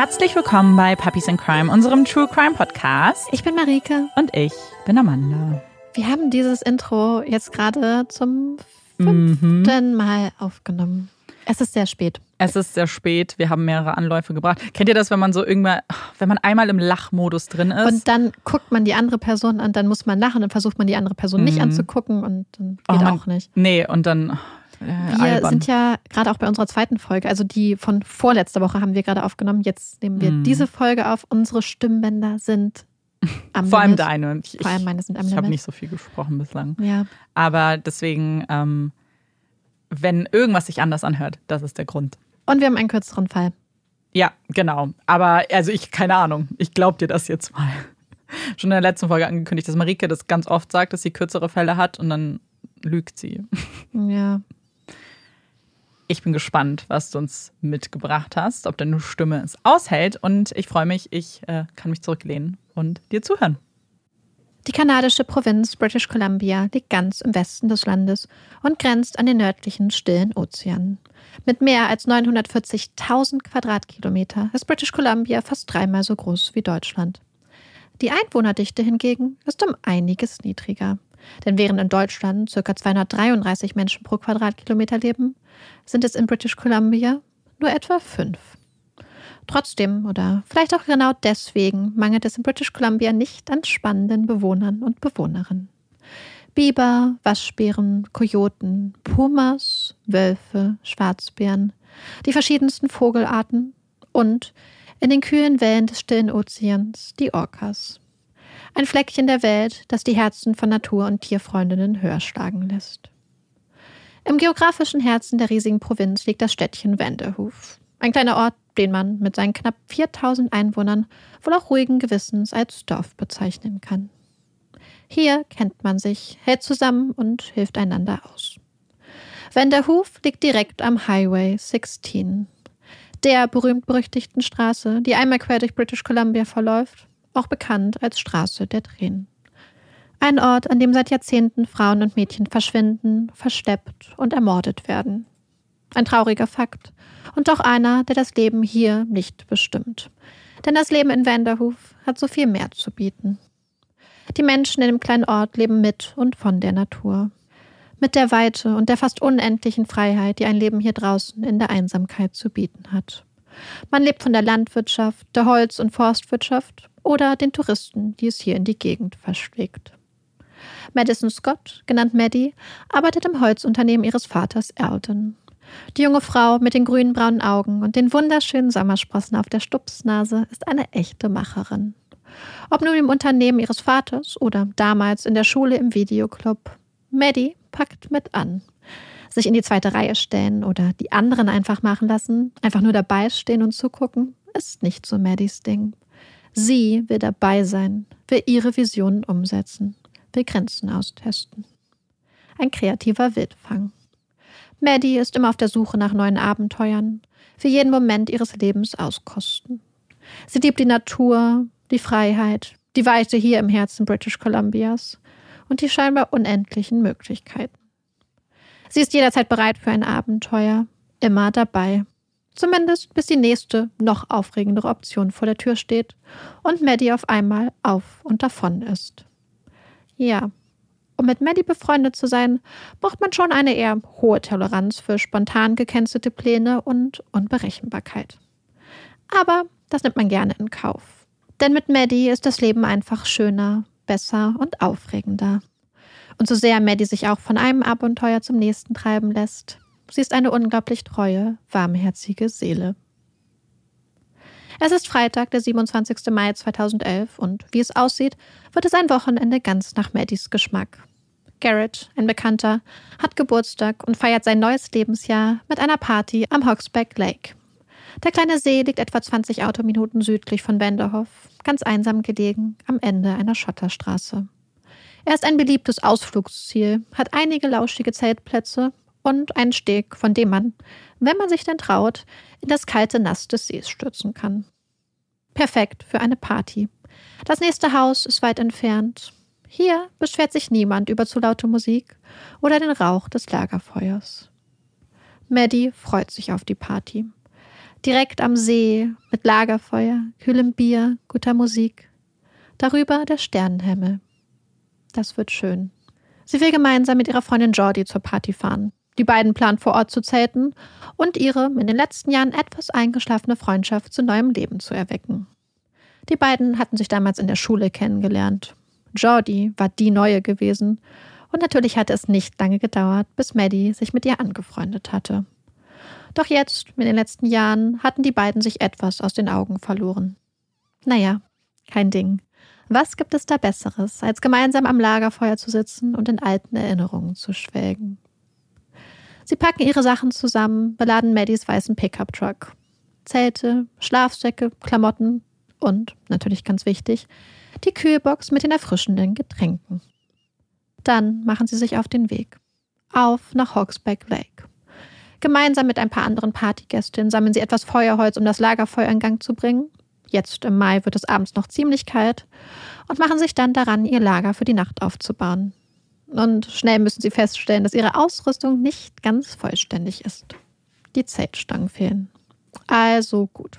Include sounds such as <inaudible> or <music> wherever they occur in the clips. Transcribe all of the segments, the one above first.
Herzlich willkommen bei Puppies in Crime, unserem True Crime Podcast. Ich bin Marike. Und ich bin Amanda. Wir haben dieses Intro jetzt gerade zum fünften mhm. Mal aufgenommen. Es ist sehr spät. Es ist sehr spät. Wir haben mehrere Anläufe gebracht. Kennt ihr das, wenn man so irgendwann, wenn man einmal im Lachmodus drin ist? Und dann guckt man die andere Person an, dann muss man lachen, dann versucht man die andere Person mhm. nicht anzugucken und dann geht oh, man, auch nicht. Nee, und dann äh, wir albern. sind ja gerade auch bei unserer zweiten Folge, also die von vorletzter Woche haben wir gerade aufgenommen. Jetzt nehmen wir mm. diese Folge auf. Unsere Stimmbänder sind am Vor allem deine. Ich, Vor allem meine sind am Ich habe nicht so viel gesprochen bislang. Ja. Aber deswegen, ähm, wenn irgendwas sich anders anhört, das ist der Grund. Und wir haben einen kürzeren Fall. Ja, genau. Aber also ich, keine Ahnung, ich glaube dir das jetzt mal. <laughs> Schon in der letzten Folge angekündigt, dass Marike das ganz oft sagt, dass sie kürzere Fälle hat und dann lügt sie. <laughs> Ja. Ich bin gespannt, was du uns mitgebracht hast, ob deine Stimme es aushält. Und ich freue mich, ich äh, kann mich zurücklehnen und dir zuhören. Die kanadische Provinz British Columbia liegt ganz im Westen des Landes und grenzt an den nördlichen Stillen Ozean. Mit mehr als 940.000 Quadratkilometer ist British Columbia fast dreimal so groß wie Deutschland. Die Einwohnerdichte hingegen ist um einiges niedriger. Denn während in Deutschland ca. 233 Menschen pro Quadratkilometer leben, sind es in British Columbia nur etwa fünf. Trotzdem oder vielleicht auch genau deswegen mangelt es in British Columbia nicht an spannenden Bewohnern und Bewohnerinnen. Biber, Waschbären, Kojoten, Pumas, Wölfe, Schwarzbären, die verschiedensten Vogelarten und in den kühlen Wellen des stillen Ozeans die Orcas. Ein Fleckchen der Welt, das die Herzen von Natur- und Tierfreundinnen höher schlagen lässt. Im geografischen Herzen der riesigen Provinz liegt das Städtchen Vanderhoof. Ein kleiner Ort, den man mit seinen knapp 4000 Einwohnern wohl auch ruhigen Gewissens als Dorf bezeichnen kann. Hier kennt man sich, hält zusammen und hilft einander aus. Vanderhoof liegt direkt am Highway 16, der berühmt-berüchtigten Straße, die einmal quer durch British Columbia verläuft auch bekannt als Straße der Tränen. Ein Ort, an dem seit Jahrzehnten Frauen und Mädchen verschwinden, verschleppt und ermordet werden. Ein trauriger Fakt und doch einer, der das Leben hier nicht bestimmt. Denn das Leben in Vanderhoof hat so viel mehr zu bieten. Die Menschen in dem kleinen Ort leben mit und von der Natur. Mit der Weite und der fast unendlichen Freiheit, die ein Leben hier draußen in der Einsamkeit zu bieten hat. Man lebt von der Landwirtschaft, der Holz- und Forstwirtschaft oder den Touristen, die es hier in die Gegend verschlägt. Madison Scott, genannt Maddie, arbeitet im Holzunternehmen ihres Vaters Alden. Die junge Frau mit den grünen braunen Augen und den wunderschönen Sommersprossen auf der Stupsnase ist eine echte Macherin. Ob nun im Unternehmen ihres Vaters oder damals in der Schule im Videoclub, Maddie packt mit an. Sich in die zweite Reihe stellen oder die anderen einfach machen lassen, einfach nur dabei stehen und zugucken, ist nicht so Maddies Ding. Sie will dabei sein, will ihre Visionen umsetzen, will Grenzen austesten. Ein kreativer Wildfang. Maddie ist immer auf der Suche nach neuen Abenteuern, für jeden Moment ihres Lebens auskosten. Sie liebt die Natur, die Freiheit, die Weite hier im Herzen British Columbias und die scheinbar unendlichen Möglichkeiten. Sie ist jederzeit bereit für ein Abenteuer, immer dabei, Zumindest bis die nächste, noch aufregendere Option vor der Tür steht und Maddie auf einmal auf und davon ist. Ja, um mit Maddie befreundet zu sein, braucht man schon eine eher hohe Toleranz für spontan gekennzelte Pläne und Unberechenbarkeit. Aber das nimmt man gerne in Kauf. Denn mit Maddie ist das Leben einfach schöner, besser und aufregender. Und so sehr Maddie sich auch von einem Abenteuer zum nächsten treiben lässt, Sie ist eine unglaublich treue, warmherzige Seele. Es ist Freitag, der 27. Mai 2011 und wie es aussieht, wird es ein Wochenende ganz nach Maddies Geschmack. Garrett, ein Bekannter, hat Geburtstag und feiert sein neues Lebensjahr mit einer Party am Hogsback Lake. Der kleine See liegt etwa 20 Autominuten südlich von Wenderhoff, ganz einsam gelegen am Ende einer Schotterstraße. Er ist ein beliebtes Ausflugsziel, hat einige lauschige Zeltplätze und einen Steg, von dem man, wenn man sich denn traut, in das kalte Nass des Sees stürzen kann. Perfekt für eine Party. Das nächste Haus ist weit entfernt. Hier beschwert sich niemand über zu laute Musik oder den Rauch des Lagerfeuers. Maddie freut sich auf die Party. Direkt am See, mit Lagerfeuer, kühlem Bier, guter Musik. Darüber der Sternenhimmel. Das wird schön. Sie will gemeinsam mit ihrer Freundin Jordi zur Party fahren. Die beiden planen vor Ort zu zelten und ihre in den letzten Jahren etwas eingeschlafene Freundschaft zu neuem Leben zu erwecken. Die beiden hatten sich damals in der Schule kennengelernt. Jordi war die Neue gewesen und natürlich hatte es nicht lange gedauert, bis Maddie sich mit ihr angefreundet hatte. Doch jetzt, in den letzten Jahren, hatten die beiden sich etwas aus den Augen verloren. Naja, kein Ding. Was gibt es da Besseres, als gemeinsam am Lagerfeuer zu sitzen und in alten Erinnerungen zu schwelgen? Sie packen ihre Sachen zusammen, beladen Maddies weißen Pickup-Truck. Zelte, Schlafsäcke, Klamotten und, natürlich ganz wichtig, die Kühlbox mit den erfrischenden Getränken. Dann machen sie sich auf den Weg. Auf nach Hawksback Lake. Gemeinsam mit ein paar anderen Partygästinnen sammeln sie etwas Feuerholz, um das Lagerfeuer in Gang zu bringen. Jetzt im Mai wird es abends noch ziemlich kalt und machen sich dann daran, ihr Lager für die Nacht aufzubauen. Und schnell müssen sie feststellen, dass ihre Ausrüstung nicht ganz vollständig ist. Die Zeltstangen fehlen. Also gut.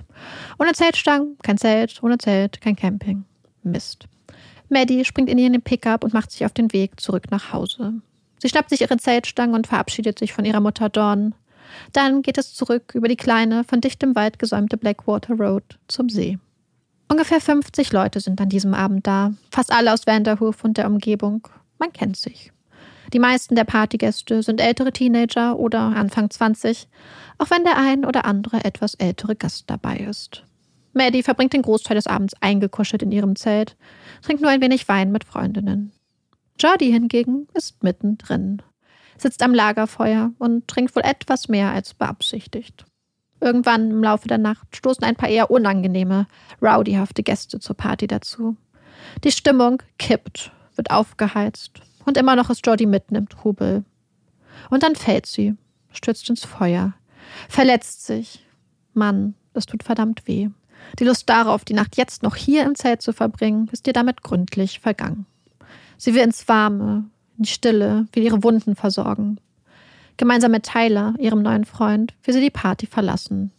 Ohne Zeltstangen kein Zelt, ohne Zelt kein Camping. Mist. Maddie springt in ihren Pickup und macht sich auf den Weg zurück nach Hause. Sie schnappt sich ihre Zeltstangen und verabschiedet sich von ihrer Mutter Dawn. Dann geht es zurück über die kleine, von dichtem Wald gesäumte Blackwater Road zum See. Ungefähr 50 Leute sind an diesem Abend da, fast alle aus Vanderhoof und der Umgebung. Man kennt sich. Die meisten der Partygäste sind ältere Teenager oder Anfang 20, auch wenn der ein oder andere etwas ältere Gast dabei ist. Maddie verbringt den Großteil des Abends eingekuschelt in ihrem Zelt, trinkt nur ein wenig Wein mit Freundinnen. Jordi hingegen ist mittendrin sitzt am Lagerfeuer und trinkt wohl etwas mehr als beabsichtigt. Irgendwann im Laufe der Nacht stoßen ein paar eher unangenehme, rowdyhafte Gäste zur Party dazu. Die Stimmung kippt, wird aufgeheizt und immer noch ist Jordi mitten im Trubel. Und dann fällt sie, stürzt ins Feuer, verletzt sich. Mann, das tut verdammt weh. Die Lust darauf, die Nacht jetzt noch hier im Zelt zu verbringen, ist ihr damit gründlich vergangen. Sie will ins Warme, in Stille, will ihre Wunden versorgen. Gemeinsam mit Tyler, ihrem neuen Freund, will sie die Party verlassen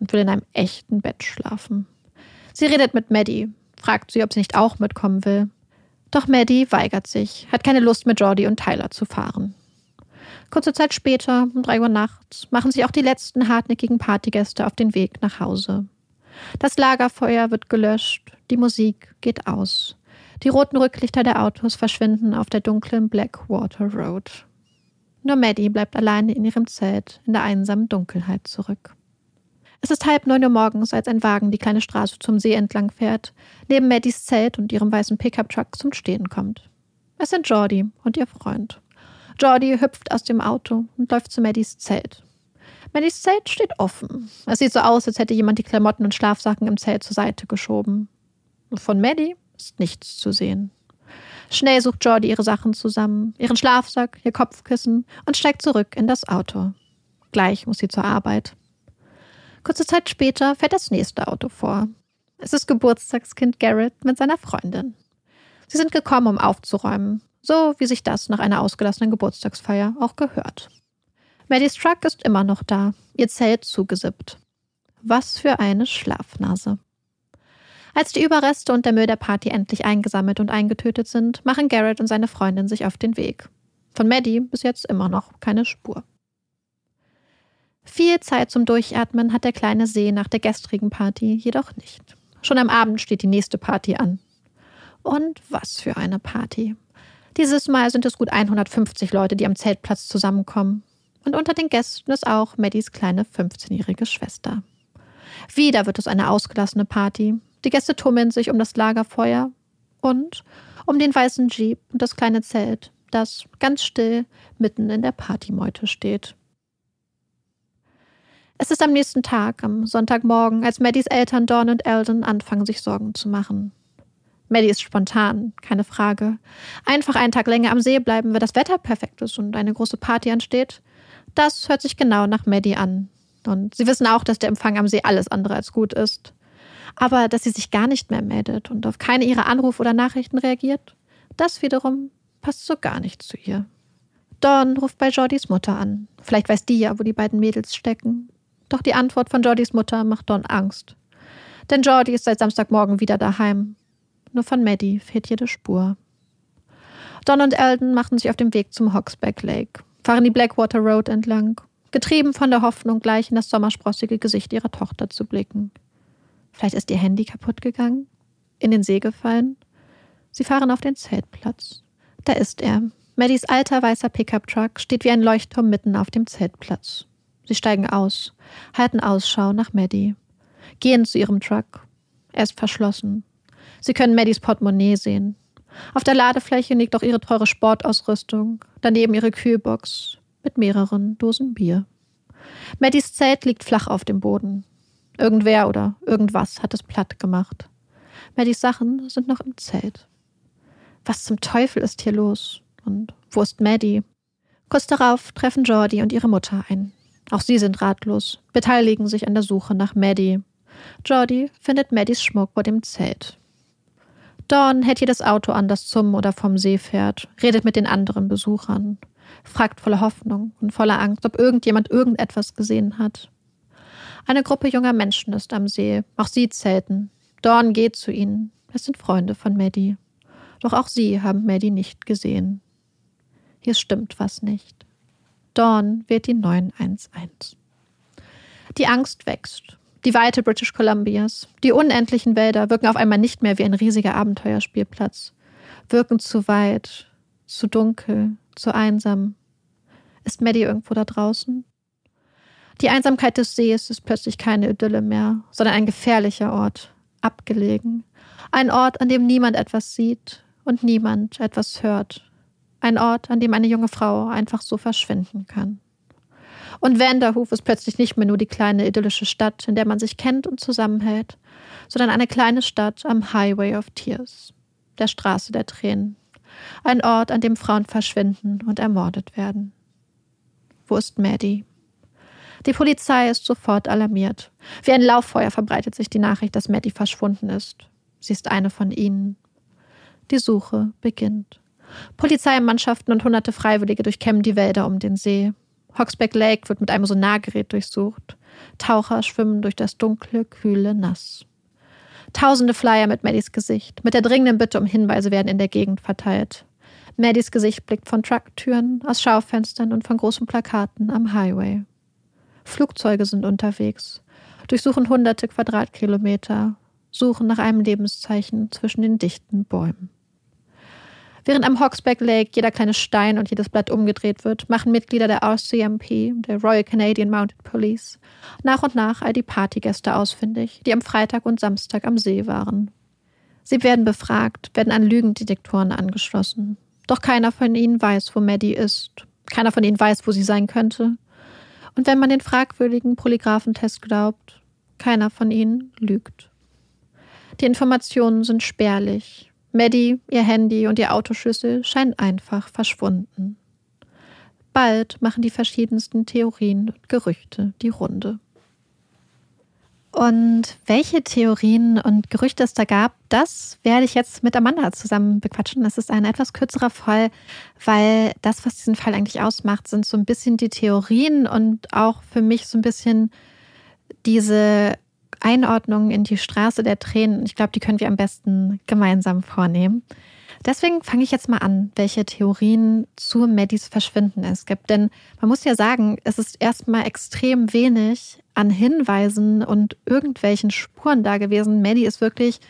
und will in einem echten Bett schlafen. Sie redet mit Maddie, fragt sie, ob sie nicht auch mitkommen will. Doch Maddie weigert sich, hat keine Lust mit Jordi und Tyler zu fahren. Kurze Zeit später, um drei Uhr nachts, machen sich auch die letzten hartnäckigen Partygäste auf den Weg nach Hause. Das Lagerfeuer wird gelöscht, die Musik geht aus. Die roten Rücklichter der Autos verschwinden auf der dunklen Blackwater Road. Nur Maddie bleibt alleine in ihrem Zelt in der einsamen Dunkelheit zurück. Es ist halb neun Uhr morgens, als ein Wagen die kleine Straße zum See entlang fährt, neben Maddies Zelt und ihrem weißen Pickup-Truck zum Stehen kommt. Es sind Jordi und ihr Freund. Jordi hüpft aus dem Auto und läuft zu Maddies Zelt. Maddies Zelt steht offen. Es sieht so aus, als hätte jemand die Klamotten und Schlafsacken im Zelt zur Seite geschoben. Von Maddie ist nichts zu sehen. Schnell sucht Jordi ihre Sachen zusammen, ihren Schlafsack, ihr Kopfkissen und steigt zurück in das Auto. Gleich muss sie zur Arbeit. Kurze Zeit später fährt das nächste Auto vor. Es ist Geburtstagskind Garrett mit seiner Freundin. Sie sind gekommen, um aufzuräumen, so wie sich das nach einer ausgelassenen Geburtstagsfeier auch gehört. Maddies Truck ist immer noch da, ihr Zelt zugesippt. Was für eine Schlafnase. Als die Überreste und der Müll der Party endlich eingesammelt und eingetötet sind, machen Garrett und seine Freundin sich auf den Weg. Von Maddie bis jetzt immer noch keine Spur. Viel Zeit zum Durchatmen hat der kleine See nach der gestrigen Party jedoch nicht. Schon am Abend steht die nächste Party an. Und was für eine Party. Dieses Mal sind es gut 150 Leute, die am Zeltplatz zusammenkommen. Und unter den Gästen ist auch Maddies kleine 15-jährige Schwester. Wieder wird es eine ausgelassene Party, die Gäste tummeln sich um das Lagerfeuer und um den weißen Jeep und das kleine Zelt, das ganz still mitten in der Partymeute steht. Es ist am nächsten Tag, am Sonntagmorgen, als Maddies Eltern Dawn und Eldon anfangen, sich Sorgen zu machen. Maddie ist spontan, keine Frage. Einfach einen Tag länger am See bleiben, wenn das Wetter perfekt ist und eine große Party ansteht. Das hört sich genau nach Maddie an. Und sie wissen auch, dass der Empfang am See alles andere als gut ist. Aber dass sie sich gar nicht mehr meldet und auf keine ihrer Anrufe oder Nachrichten reagiert, das wiederum passt so gar nicht zu ihr. Dawn ruft bei Jordys Mutter an. Vielleicht weiß die ja, wo die beiden Mädels stecken. Doch die Antwort von Jordys Mutter macht Don Angst. Denn Jordi ist seit Samstagmorgen wieder daheim. Nur von Maddie fehlt jede Spur. Don und Eldon machen sich auf den Weg zum Hawksback Lake, fahren die Blackwater Road entlang, getrieben von der Hoffnung, gleich in das sommersprossige Gesicht ihrer Tochter zu blicken. Vielleicht ist ihr Handy kaputt gegangen? In den See gefallen? Sie fahren auf den Zeltplatz. Da ist er. Maddies alter weißer Pickup-Truck steht wie ein Leuchtturm mitten auf dem Zeltplatz. Sie steigen aus, halten Ausschau nach Maddie, gehen zu ihrem Truck. Er ist verschlossen. Sie können Maddies Portemonnaie sehen. Auf der Ladefläche liegt auch ihre teure Sportausrüstung, daneben ihre Kühlbox mit mehreren Dosen Bier. Maddies Zelt liegt flach auf dem Boden. Irgendwer oder irgendwas hat es platt gemacht. Maddies Sachen sind noch im Zelt. Was zum Teufel ist hier los? Und wo ist Maddie? Kurz darauf treffen Jordi und ihre Mutter ein. Auch sie sind ratlos, beteiligen sich an der Suche nach Maddie. Jordi findet Maddies Schmuck vor dem Zelt. Dawn hält jedes Auto an, das zum oder vom See fährt, redet mit den anderen Besuchern, fragt voller Hoffnung und voller Angst, ob irgendjemand irgendetwas gesehen hat. Eine Gruppe junger Menschen ist am See, auch sie zelten. Dawn geht zu ihnen. Es sind Freunde von Maddie. Doch auch sie haben Maddie nicht gesehen. Hier stimmt was nicht. Dawn wählt die 911. Die Angst wächst. Die Weite British Columbias, die unendlichen Wälder wirken auf einmal nicht mehr wie ein riesiger Abenteuerspielplatz, wirken zu weit, zu dunkel, zu einsam. Ist Maddie irgendwo da draußen? Die Einsamkeit des Sees ist plötzlich keine Idylle mehr, sondern ein gefährlicher Ort, abgelegen. Ein Ort, an dem niemand etwas sieht und niemand etwas hört. Ein Ort, an dem eine junge Frau einfach so verschwinden kann. Und Vanderhoof ist plötzlich nicht mehr nur die kleine idyllische Stadt, in der man sich kennt und zusammenhält, sondern eine kleine Stadt am Highway of Tears, der Straße der Tränen. Ein Ort, an dem Frauen verschwinden und ermordet werden. Wo ist Maddie? Die Polizei ist sofort alarmiert. Wie ein Lauffeuer verbreitet sich die Nachricht, dass Maddie verschwunden ist. Sie ist eine von ihnen. Die Suche beginnt. Polizeimannschaften und hunderte Freiwillige durchkämmen die Wälder um den See. Hoxback Lake wird mit einem Sonargerät durchsucht. Taucher schwimmen durch das dunkle, kühle Nass. Tausende Flyer mit Maddies Gesicht, mit der dringenden Bitte um Hinweise werden in der Gegend verteilt. Maddies Gesicht blickt von Trucktüren, aus Schaufenstern und von großen Plakaten am Highway. Flugzeuge sind unterwegs, durchsuchen hunderte Quadratkilometer, suchen nach einem Lebenszeichen zwischen den dichten Bäumen. Während am Hawksback Lake jeder kleine Stein und jedes Blatt umgedreht wird, machen Mitglieder der RCMP, der Royal Canadian Mounted Police, nach und nach all die Partygäste ausfindig, die am Freitag und Samstag am See waren. Sie werden befragt, werden an Lügendetektoren angeschlossen. Doch keiner von ihnen weiß, wo Maddie ist. Keiner von ihnen weiß, wo sie sein könnte. Und wenn man den fragwürdigen Polygraphentest glaubt, keiner von ihnen lügt. Die Informationen sind spärlich, Maddie, ihr Handy und ihr Autoschlüssel scheinen einfach verschwunden. Bald machen die verschiedensten Theorien und Gerüchte die Runde. Und welche Theorien und Gerüchte es da gab, das werde ich jetzt mit Amanda zusammen bequatschen. Das ist ein etwas kürzerer Fall, weil das, was diesen Fall eigentlich ausmacht, sind so ein bisschen die Theorien und auch für mich so ein bisschen diese Einordnung in die Straße der Tränen. Ich glaube, die können wir am besten gemeinsam vornehmen. Deswegen fange ich jetzt mal an, welche Theorien zu Maddies Verschwinden es gibt. Denn man muss ja sagen, es ist erstmal extrem wenig an Hinweisen und irgendwelchen Spuren da gewesen. Maddie ist wirklich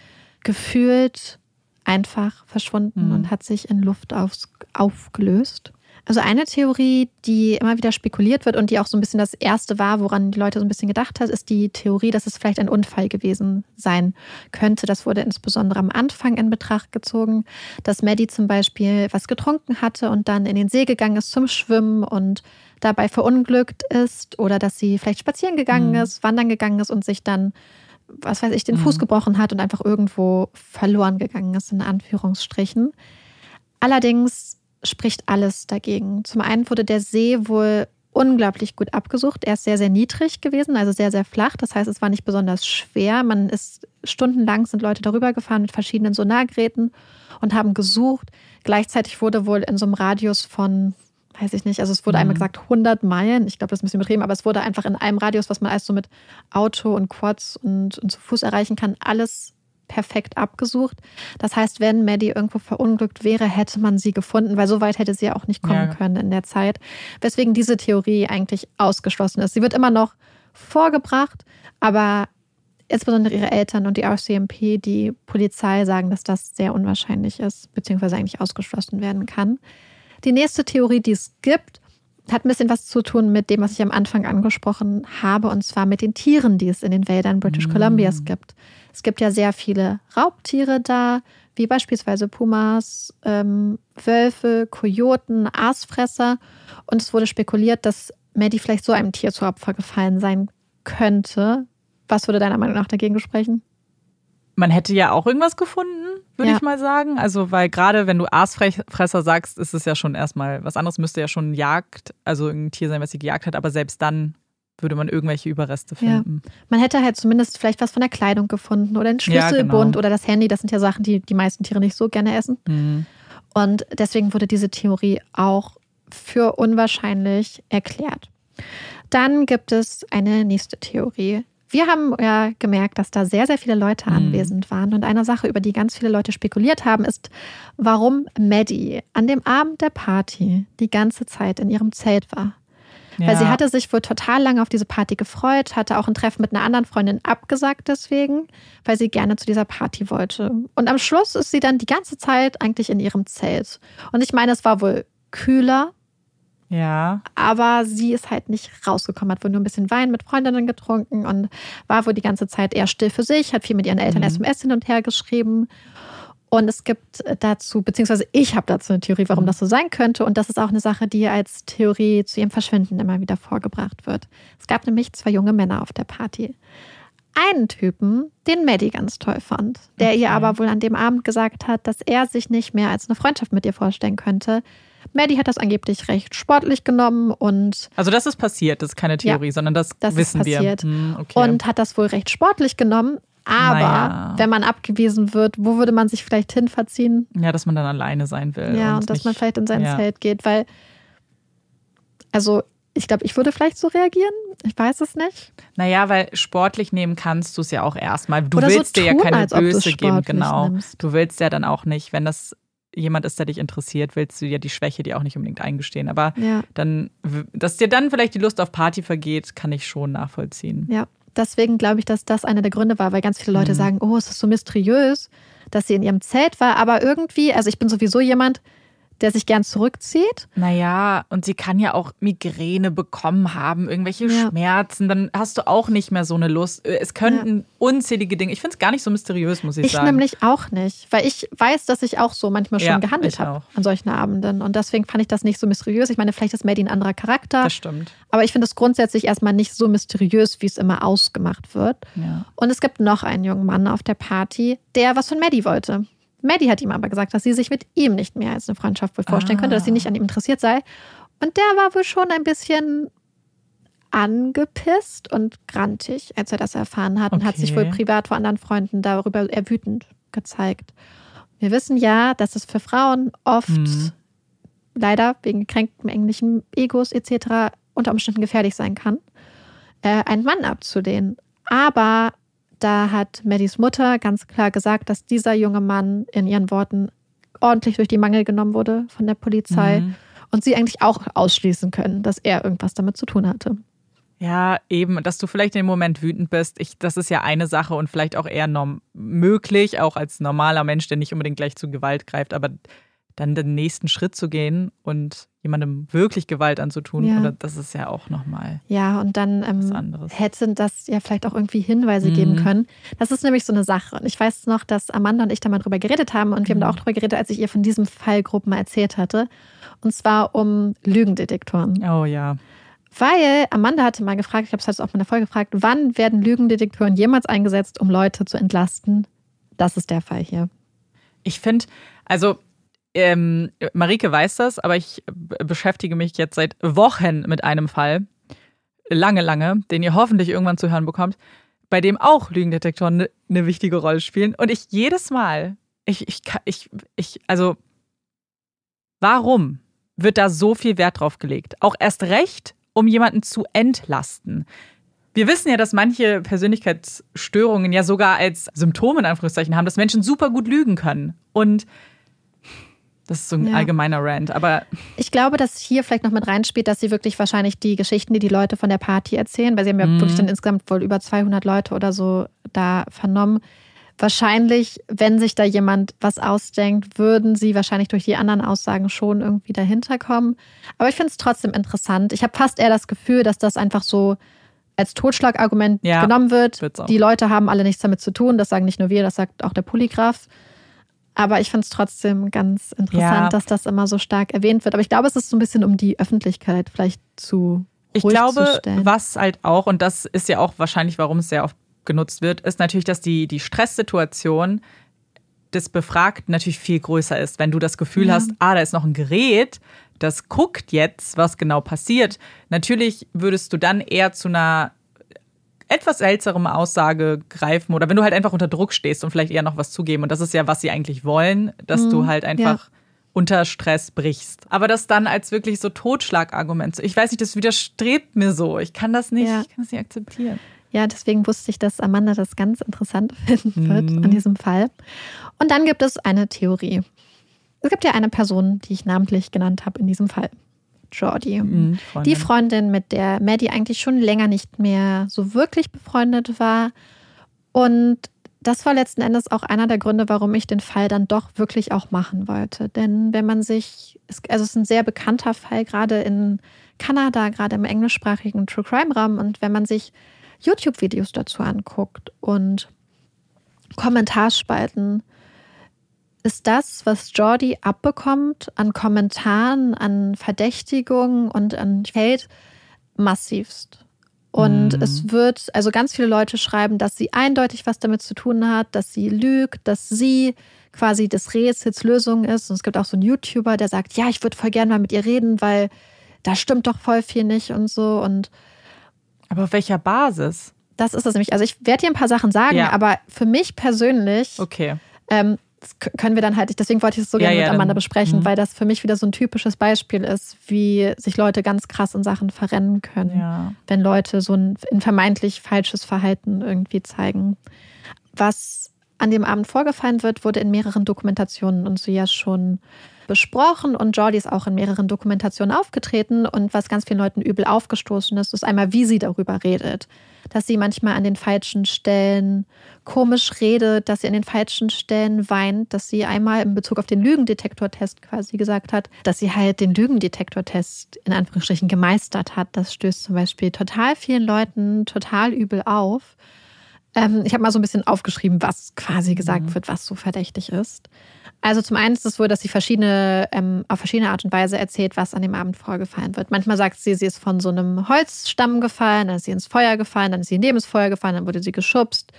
gefühlt einfach verschwunden mhm. und hat sich in Luft auf, aufgelöst. Also eine Theorie, die immer wieder spekuliert wird und die auch so ein bisschen das erste war, woran die Leute so ein bisschen gedacht haben, ist die Theorie, dass es vielleicht ein Unfall gewesen sein könnte. Das wurde insbesondere am Anfang in Betracht gezogen, dass Maddie zum Beispiel was getrunken hatte und dann in den See gegangen ist zum Schwimmen und dabei verunglückt ist oder dass sie vielleicht spazieren gegangen mhm. ist, wandern gegangen ist und sich dann was weiß ich, den mhm. Fuß gebrochen hat und einfach irgendwo verloren gegangen ist, in Anführungsstrichen. Allerdings spricht alles dagegen. Zum einen wurde der See wohl unglaublich gut abgesucht. Er ist sehr, sehr niedrig gewesen, also sehr, sehr flach. Das heißt, es war nicht besonders schwer. Man ist stundenlang sind Leute darüber gefahren mit verschiedenen Sonargeräten und haben gesucht. Gleichzeitig wurde wohl in so einem Radius von, weiß ich nicht, also es wurde Mhm. einmal gesagt 100 Meilen, ich glaube, das ist ein bisschen übertrieben, aber es wurde einfach in einem Radius, was man alles so mit Auto und Quads und, und zu Fuß erreichen kann, alles perfekt abgesucht. Das heißt, wenn Maddie irgendwo verunglückt wäre, hätte man sie gefunden, weil so weit hätte sie ja auch nicht kommen Ja. können in der Zeit. Weswegen diese Theorie eigentlich ausgeschlossen ist. Sie wird immer noch vorgebracht, aber insbesondere ihre Eltern und die RCMP, die Polizei sagen, dass das sehr unwahrscheinlich ist, beziehungsweise eigentlich ausgeschlossen werden kann. Die nächste Theorie, die es gibt, hat ein bisschen was zu tun mit dem, was ich am Anfang angesprochen habe, und zwar mit den Tieren, die es in den Wäldern British Mm. Columbias gibt. Es gibt ja sehr viele Raubtiere da, wie beispielsweise Pumas, ähm, Wölfe, Kojoten, Aasfresser. Und es wurde spekuliert, dass Maddie vielleicht so einem Tier zu Opfer gefallen sein könnte. Was würde deiner Meinung nach dagegen sprechen? Man hätte ja auch irgendwas gefunden, würde Ja. ich mal sagen. Also, weil gerade wenn du Aasfresser sagst, ist es ja schon erstmal was anderes, müsste ja schon Jagd, also ein Tier sein, was sie gejagt hat, aber selbst dann würde man irgendwelche Überreste Ja. finden. Man hätte halt zumindest vielleicht was von der Kleidung gefunden oder einen Ja, Schlüsselbund genau. oder das Handy. Das sind ja Sachen, die die meisten Tiere nicht so gerne essen. Mhm. Und deswegen wurde diese Theorie auch für unwahrscheinlich erklärt. Dann gibt es eine nächste Theorie. Wir haben ja gemerkt, dass da sehr, sehr viele Leute Mhm. anwesend waren. Und eine Sache, über die ganz viele Leute spekuliert haben, ist, warum Maddie an dem Abend der Party die ganze Zeit in ihrem Zelt war. Weil sie hatte sich wohl total lange auf diese Party gefreut, hatte auch ein Treffen mit einer anderen Freundin abgesagt deswegen, weil sie gerne zu dieser Party wollte. Und am Schluss ist sie dann die ganze Zeit eigentlich in ihrem Zelt. Und ich meine, es war wohl kühler, Ja. aber sie ist halt nicht rausgekommen, hat wohl nur ein bisschen Wein mit Freundinnen getrunken und war wohl die ganze Zeit eher still für sich, hat viel mit ihren Eltern Mhm. SMS hin und her geschrieben. Und es gibt dazu, beziehungsweise ich habe dazu eine Theorie, warum Mhm. das so sein könnte. Und das ist auch eine Sache, die als Theorie zu ihrem Verschwinden immer wieder vorgebracht wird. Es gab nämlich zwei junge Männer auf der Party. Einen Typen, den Maddie ganz toll fand, der Okay. ihr aber wohl an dem Abend gesagt hat, dass er sich nicht mehr als eine Freundschaft mit ihr vorstellen könnte. Maddie hat das angeblich recht sportlich genommen und Also das ist passiert, das ist keine Theorie, sondern das, das wissen passiert. wir. Hm, okay. und hat das wohl recht sportlich genommen. Aber Naja. wenn man abgewiesen wird, wo würde man sich vielleicht hin verziehen? ja, dass man dann alleine sein will. Ja, und, dass nicht- man vielleicht in sein ja. Zelt geht, weil, also ich glaube, ich würde vielleicht so reagieren. Ich weiß es nicht. Naja, weil sportlich nehmen kannst du es ja auch erstmal. Du Oder so willst dir ja tun, keine Böse geben, genau. nimmst. Du willst ja dann auch nicht, wenn das jemand ist, der dich interessiert, willst du ja die Schwäche dir auch nicht unbedingt eingestehen. Aber Ja, dann, dass dir dann vielleicht die Lust auf Party vergeht, kann ich schon nachvollziehen. ja. Deswegen glaube ich, dass das einer der Gründe war, weil ganz viele Leute Mhm. sagen, oh, es ist so mysteriös, dass sie in ihrem Zelt war. Aber irgendwie, also ich bin sowieso jemand, der sich gern zurückzieht. Naja, und sie kann ja auch Migräne bekommen haben, irgendwelche Ja. Schmerzen, dann hast du auch nicht mehr so eine Lust. Es könnten unzählige Dinge. Ich finde es gar nicht so mysteriös, muss ich, Ich sagen. nämlich auch nicht, weil ich weiß, dass ich auch so manchmal schon Ja, gehandelt ich habe an solchen Abenden. Und deswegen fand ich das nicht so mysteriös. Ich meine, vielleicht ist Maddie ein anderer Charakter, das stimmt. aber ich finde es grundsätzlich erstmal nicht so mysteriös, wie es immer ausgemacht wird. Ja. Und es gibt noch einen jungen Mann auf der Party, der was von Maddie wollte. Maddie hat ihm aber gesagt, dass sie sich mit ihm nicht mehr als eine Freundschaft wohl vorstellen Ah. könnte, dass sie nicht an ihm interessiert sei. Und der war wohl schon ein bisschen angepisst und grantig, als er das erfahren hat und hat sich wohl Okay. privat vor anderen Freunden darüber eher wütend gezeigt. Wir wissen ja, dass es für Frauen oft Mhm. leider wegen gekränktem englischen Egos etc. unter Umständen gefährlich sein kann, äh, einen Mann abzulehnen. Aber da hat Maddies Mutter ganz klar gesagt, dass dieser junge Mann in ihren Worten ordentlich durch die Mangel genommen wurde von der Polizei Mhm. und sie eigentlich auch ausschließen können, dass er irgendwas damit zu tun hatte. Ja, eben, dass du vielleicht in dem Moment wütend bist. Ich, das ist ja eine Sache und vielleicht auch eher norm möglich, auch als normaler Mensch, der nicht unbedingt gleich zu Gewalt greift, aber dann den nächsten Schritt zu gehen und jemandem wirklich Gewalt anzutun, Ja. oder, das ist ja auch nochmal Ja, und dann ähm, anderes. hätte das ja vielleicht auch irgendwie Hinweise Mhm. geben können. Das ist nämlich so eine Sache. Und ich weiß noch, dass Amanda und ich da mal drüber geredet haben und wir haben da Mhm. auch drüber geredet, als ich ihr von diesem Fallgruppen erzählt hatte. Und zwar um Lügendetektoren. Oh ja. Weil Amanda hatte mal gefragt, ich habe es halt auch mal in der Folge gefragt, wann werden Lügendetektoren jemals eingesetzt, um Leute zu entlasten? Das ist der Fall hier. Ich finde, also ähm, Marike weiß das, aber ich beschäftige mich jetzt seit Wochen mit einem Fall, lange, lange, den ihr hoffentlich irgendwann zu hören bekommt, bei dem auch Lügendetektoren eine ne wichtige Rolle spielen. Und ich jedes Mal, ich, ich, ich, ich, also, warum wird da so viel Wert drauf gelegt. Auch erst recht, um jemanden zu entlasten. Wir wissen ja, dass manche Persönlichkeitsstörungen ja sogar als Symptome in Anführungszeichen haben, dass Menschen super gut lügen können. Und das ist so ein ja. allgemeiner Rant, aber. Ich glaube, dass hier vielleicht noch mit reinspielt, dass sie wirklich wahrscheinlich die Geschichten, die die Leute von der Party erzählen, weil sie haben ja mhm. wirklich dann insgesamt wohl über 200 Leute oder so da vernommen. Wahrscheinlich, wenn sich da jemand was ausdenkt, würden sie wahrscheinlich durch die anderen Aussagen schon irgendwie dahinter kommen. Aber ich finde es trotzdem interessant. Ich habe fast eher das Gefühl, dass das einfach so als Totschlagargument ja, genommen wird. Die Leute haben alle nichts damit zu tun. Das sagen nicht nur wir, das sagt auch der Polygraph. Aber ich finde es trotzdem ganz interessant, ja. dass das immer so stark erwähnt wird. Aber ich glaube, es ist so ein bisschen, um die Öffentlichkeit vielleicht zu. Ich glaube, was halt auch, und das ist ja auch wahrscheinlich, warum es sehr oft genutzt wird, ist natürlich, dass die, die Stresssituation des Befragten natürlich viel größer ist. Wenn du das Gefühl ja. hast, ah, da ist noch ein Gerät, das guckt jetzt, was genau passiert. Natürlich würdest du dann eher zu einer etwas seltsamen Aussage greifen oder wenn du halt einfach unter Druck stehst und vielleicht eher noch was zugeben. Und das ist ja, was sie eigentlich wollen, dass mhm, du halt einfach ja. unter Stress brichst. Aber das dann als wirklich so Totschlagargument. Ich weiß nicht, das widerstrebt mir so. Ich kann das nicht, ja. ich kann das nicht akzeptieren. Ja, deswegen wusste ich, dass Amanda das ganz interessant <laughs> finden wird mhm. an diesem Fall. Und dann gibt es eine Theorie. Es gibt ja eine Person, die ich namentlich genannt habe in diesem Fall. Jordi. Mhm, die Freundin, mit der Maddie eigentlich schon länger nicht mehr so wirklich befreundet war. Und das war letzten Endes auch einer der Gründe, warum ich den Fall dann doch wirklich auch machen wollte. Denn wenn man sich, also es ist ein sehr bekannter Fall, gerade in Kanada, gerade im englischsprachigen True Crime Raum. Und wenn man sich YouTube-Videos dazu anguckt und Kommentarspalten, ist das, was Jordi abbekommt an Kommentaren, an Verdächtigungen und an Hate massivst. Und mhm. es wird, also ganz viele Leute schreiben, dass sie eindeutig was damit zu tun hat, dass sie lügt, dass sie quasi des Rätsels Lösung ist. Und es gibt auch so einen YouTuber, der sagt, ja, ich würde voll gerne mal mit ihr reden, weil da stimmt doch voll viel nicht und so. Und aber auf welcher Basis? Das ist es nämlich. Also ich werde dir ein paar Sachen sagen, ja. aber für mich persönlich okay. ähm, können wir dann halt, deswegen wollte ich es so gerne ja, mit Amanda dann, besprechen, mh. weil das für mich wieder so ein typisches Beispiel ist, wie sich Leute ganz krass in Sachen verrennen können, ja. wenn Leute so ein, ein vermeintlich falsches Verhalten irgendwie zeigen. Was an dem Abend vorgefallen wird, wurde in mehreren Dokumentationen und so ja schon besprochen und Jordi ist auch in mehreren Dokumentationen aufgetreten und was ganz vielen Leuten übel aufgestoßen ist, ist einmal, wie sie darüber redet. Dass sie manchmal an den falschen Stellen komisch redet, dass sie an den falschen Stellen weint, dass sie einmal in Bezug auf den Lügendetektortest quasi gesagt hat, dass sie halt den Lügendetektortest in Anführungsstrichen gemeistert hat. Das stößt zum Beispiel total vielen Leuten total übel auf. Ähm, ich habe mal so ein bisschen aufgeschrieben, was quasi gesagt mhm. wird, was so verdächtig ist. Also zum einen ist es wohl, dass sie verschiedene, ähm, auf verschiedene Art und Weise erzählt, was an dem Abend vorgefallen wird. Manchmal sagt sie, sie ist von so einem Holzstamm gefallen, dann ist sie ins Feuer gefallen, dann ist sie neben das Feuer gefallen, dann wurde sie geschubst.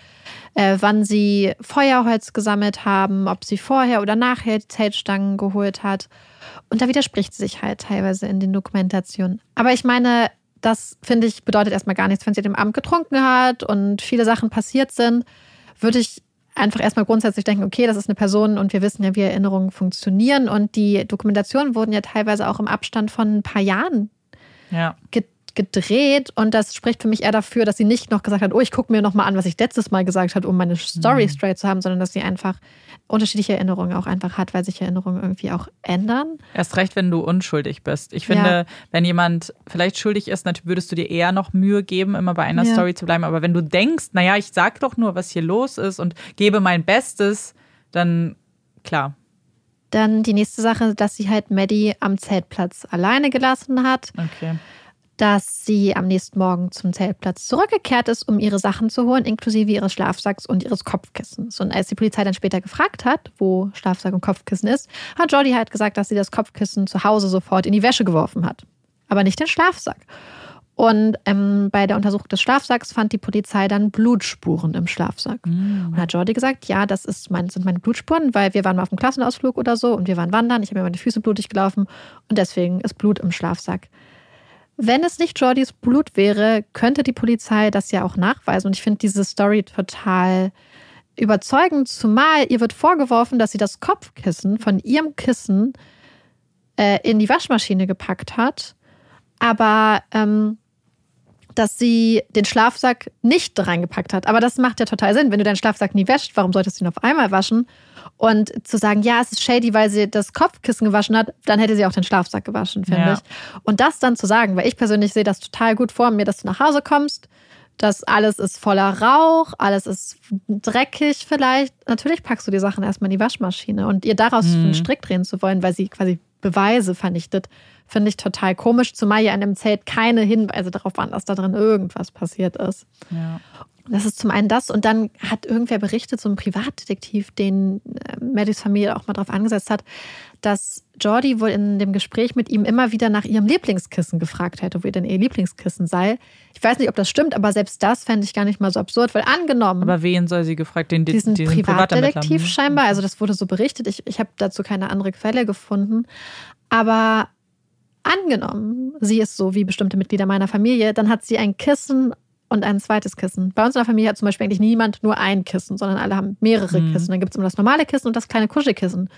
Äh, wann sie Feuerholz gesammelt haben, ob sie vorher oder nachher die Zeltstangen geholt hat. Und da widerspricht sie sich halt teilweise in den Dokumentationen. Aber ich meine, das finde ich bedeutet erstmal gar nichts, wenn sie dem Abend getrunken hat und viele Sachen passiert sind, würde ich einfach erstmal grundsätzlich denken, okay, das ist eine Person und wir wissen ja, wie Erinnerungen funktionieren. Und die Dokumentationen wurden ja teilweise auch im Abstand von ein paar Jahren ja gedreht und das spricht für mich eher dafür, dass sie nicht noch gesagt hat, oh, ich gucke mir noch mal an, was ich letztes Mal gesagt habe, um meine Story mhm. straight zu haben, sondern dass sie einfach unterschiedliche Erinnerungen auch einfach hat, weil sich Erinnerungen irgendwie auch ändern. Erst recht, wenn du unschuldig bist. Ich finde, ja. wenn jemand vielleicht schuldig ist, natürlich würdest du dir eher noch Mühe geben, immer bei einer ja. Story zu bleiben. Aber wenn du denkst, naja, ich sag doch nur, was hier los ist und gebe mein Bestes, dann klar. Dann die nächste Sache, dass sie halt Maddie am Zeltplatz alleine gelassen hat. Okay dass sie am nächsten Morgen zum Zeltplatz zurückgekehrt ist, um ihre Sachen zu holen, inklusive ihres Schlafsacks und ihres Kopfkissens. Und als die Polizei dann später gefragt hat, wo Schlafsack und Kopfkissen ist, hat Jordi halt gesagt, dass sie das Kopfkissen zu Hause sofort in die Wäsche geworfen hat. Aber nicht den Schlafsack. Und ähm, bei der Untersuchung des Schlafsacks fand die Polizei dann Blutspuren im Schlafsack. Mhm. Und hat Jordi gesagt, ja, das ist mein, sind meine Blutspuren, weil wir waren mal auf einem Klassenausflug oder so und wir waren wandern. Ich habe mir meine Füße blutig gelaufen und deswegen ist Blut im Schlafsack. Wenn es nicht Jordys Blut wäre, könnte die Polizei das ja auch nachweisen. Und ich finde diese Story total überzeugend, zumal ihr wird vorgeworfen, dass sie das Kopfkissen von ihrem Kissen äh, in die Waschmaschine gepackt hat, aber ähm, dass sie den Schlafsack nicht reingepackt hat. Aber das macht ja total Sinn. Wenn du deinen Schlafsack nie wäschst, warum solltest du ihn auf einmal waschen? Und zu sagen, ja, es ist shady, weil sie das Kopfkissen gewaschen hat, dann hätte sie auch den Schlafsack gewaschen, finde ja. ich. Und das dann zu sagen, weil ich persönlich sehe das total gut vor mir, dass du nach Hause kommst, dass alles ist voller Rauch, alles ist dreckig vielleicht. Natürlich packst du die Sachen erstmal in die Waschmaschine und ihr daraus mhm. einen Strick drehen zu wollen, weil sie quasi Beweise vernichtet, finde ich total komisch, zumal ja in dem Zelt keine Hinweise darauf waren, dass da drin irgendwas passiert ist. Ja. Das ist zum einen das und dann hat irgendwer berichtet, so ein Privatdetektiv, den äh, Maddys Familie auch mal drauf angesetzt hat, dass Jordi wohl in dem Gespräch mit ihm immer wieder nach ihrem Lieblingskissen gefragt hätte, wo ihr denn ihr Lieblingskissen sei. Ich weiß nicht, ob das stimmt, aber selbst das fände ich gar nicht mal so absurd, weil angenommen. Aber wen soll sie gefragt? Den, diesen, diesen Privatdetektiv scheinbar. Also das wurde so berichtet. Ich, ich habe dazu keine andere Quelle gefunden. Aber angenommen, sie ist so wie bestimmte Mitglieder meiner Familie, dann hat sie ein Kissen und ein zweites Kissen. Bei uns in der Familie hat zum Beispiel eigentlich niemand nur ein Kissen, sondern alle haben mehrere mhm. Kissen. Dann gibt es immer das normale Kissen und das kleine Kuschelkissen.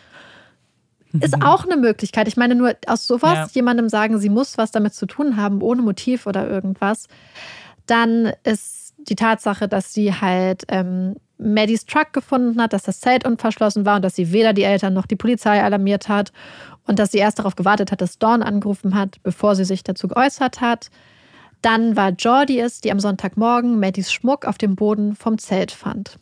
Ist mhm. auch eine Möglichkeit. Ich meine, nur aus sowas ja. jemandem sagen, sie muss was damit zu tun haben, ohne Motiv oder irgendwas, dann ist die Tatsache, dass sie halt ähm, Maddies Truck gefunden hat, dass das Zelt unverschlossen war und dass sie weder die Eltern noch die Polizei alarmiert hat und dass sie erst darauf gewartet hat, dass Dawn angerufen hat, bevor sie sich dazu geäußert hat. Dann war Jordi es, die am Sonntagmorgen Maddies Schmuck auf dem Boden vom Zelt fand.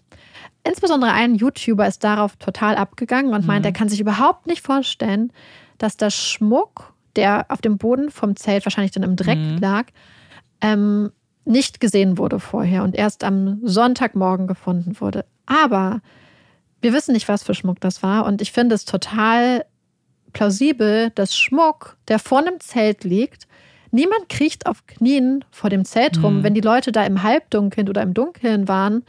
Insbesondere ein YouTuber ist darauf total abgegangen und meint, mhm. er kann sich überhaupt nicht vorstellen, dass der Schmuck, der auf dem Boden vom Zelt wahrscheinlich dann im Dreck mhm. lag, ähm, nicht gesehen wurde vorher und erst am Sonntagmorgen gefunden wurde. Aber wir wissen nicht, was für Schmuck das war und ich finde es total plausibel, dass Schmuck, der vor einem Zelt liegt, niemand kriecht auf Knien vor dem Zelt rum, mhm. wenn die Leute da im Halbdunkeln oder im Dunkeln waren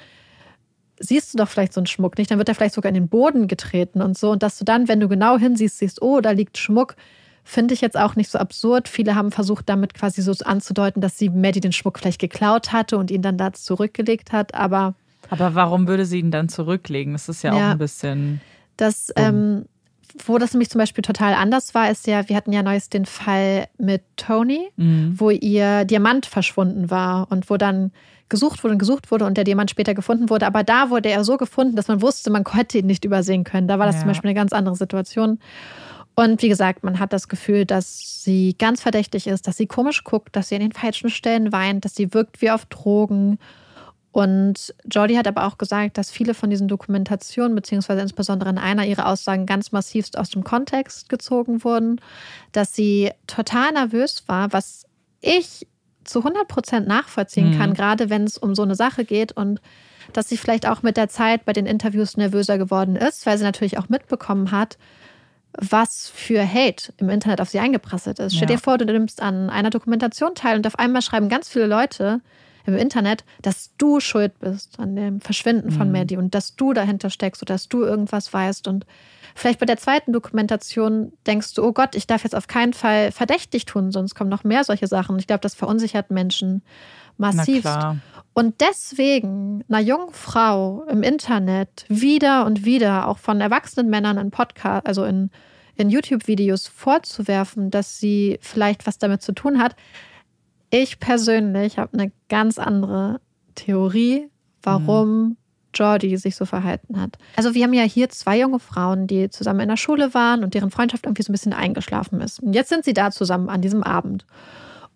siehst du doch vielleicht so einen Schmuck nicht, dann wird er vielleicht sogar in den Boden getreten und so. Und dass du dann, wenn du genau hinsiehst, siehst, oh, da liegt Schmuck, finde ich jetzt auch nicht so absurd. Viele haben versucht, damit quasi so anzudeuten, dass sie Maddie den Schmuck vielleicht geklaut hatte und ihn dann da zurückgelegt hat, aber. Aber warum würde sie ihn dann zurücklegen? Das ist ja, ja auch ein bisschen. Das, ähm, wo das nämlich zum Beispiel total anders war, ist ja, wir hatten ja neues den Fall mit Tony, mhm. wo ihr Diamant verschwunden war und wo dann gesucht wurde und gesucht wurde und der Diamant später gefunden wurde. Aber da wurde er so gefunden, dass man wusste, man konnte ihn nicht übersehen können. Da war das ja. zum Beispiel eine ganz andere Situation. Und wie gesagt, man hat das Gefühl, dass sie ganz verdächtig ist, dass sie komisch guckt, dass sie an den falschen Stellen weint, dass sie wirkt wie auf Drogen. Und Jordi hat aber auch gesagt, dass viele von diesen Dokumentationen, beziehungsweise insbesondere in einer ihrer Aussagen ganz massivst aus dem Kontext gezogen wurden, dass sie total nervös war, was ich zu 100 Prozent nachvollziehen kann, mhm. gerade wenn es um so eine Sache geht und dass sie vielleicht auch mit der Zeit bei den Interviews nervöser geworden ist, weil sie natürlich auch mitbekommen hat, was für Hate im Internet auf sie eingeprasselt ist. Ja. Stell dir vor, du nimmst an einer Dokumentation teil und auf einmal schreiben ganz viele Leute im Internet, dass du schuld bist an dem Verschwinden mhm. von Maddie und dass du dahinter steckst oder dass du irgendwas weißt und Vielleicht bei der zweiten Dokumentation denkst du, oh Gott, ich darf jetzt auf keinen Fall verdächtig tun, sonst kommen noch mehr solche Sachen. Ich glaube, das verunsichert Menschen massiv. Und deswegen einer jungen Frau im Internet wieder und wieder auch von erwachsenen Männern in Podcast, also in, in YouTube-Videos vorzuwerfen, dass sie vielleicht was damit zu tun hat. Ich persönlich habe eine ganz andere Theorie, warum mhm. Jordi sich so verhalten hat. Also wir haben ja hier zwei junge Frauen, die zusammen in der Schule waren und deren Freundschaft irgendwie so ein bisschen eingeschlafen ist. Und jetzt sind sie da zusammen an diesem Abend.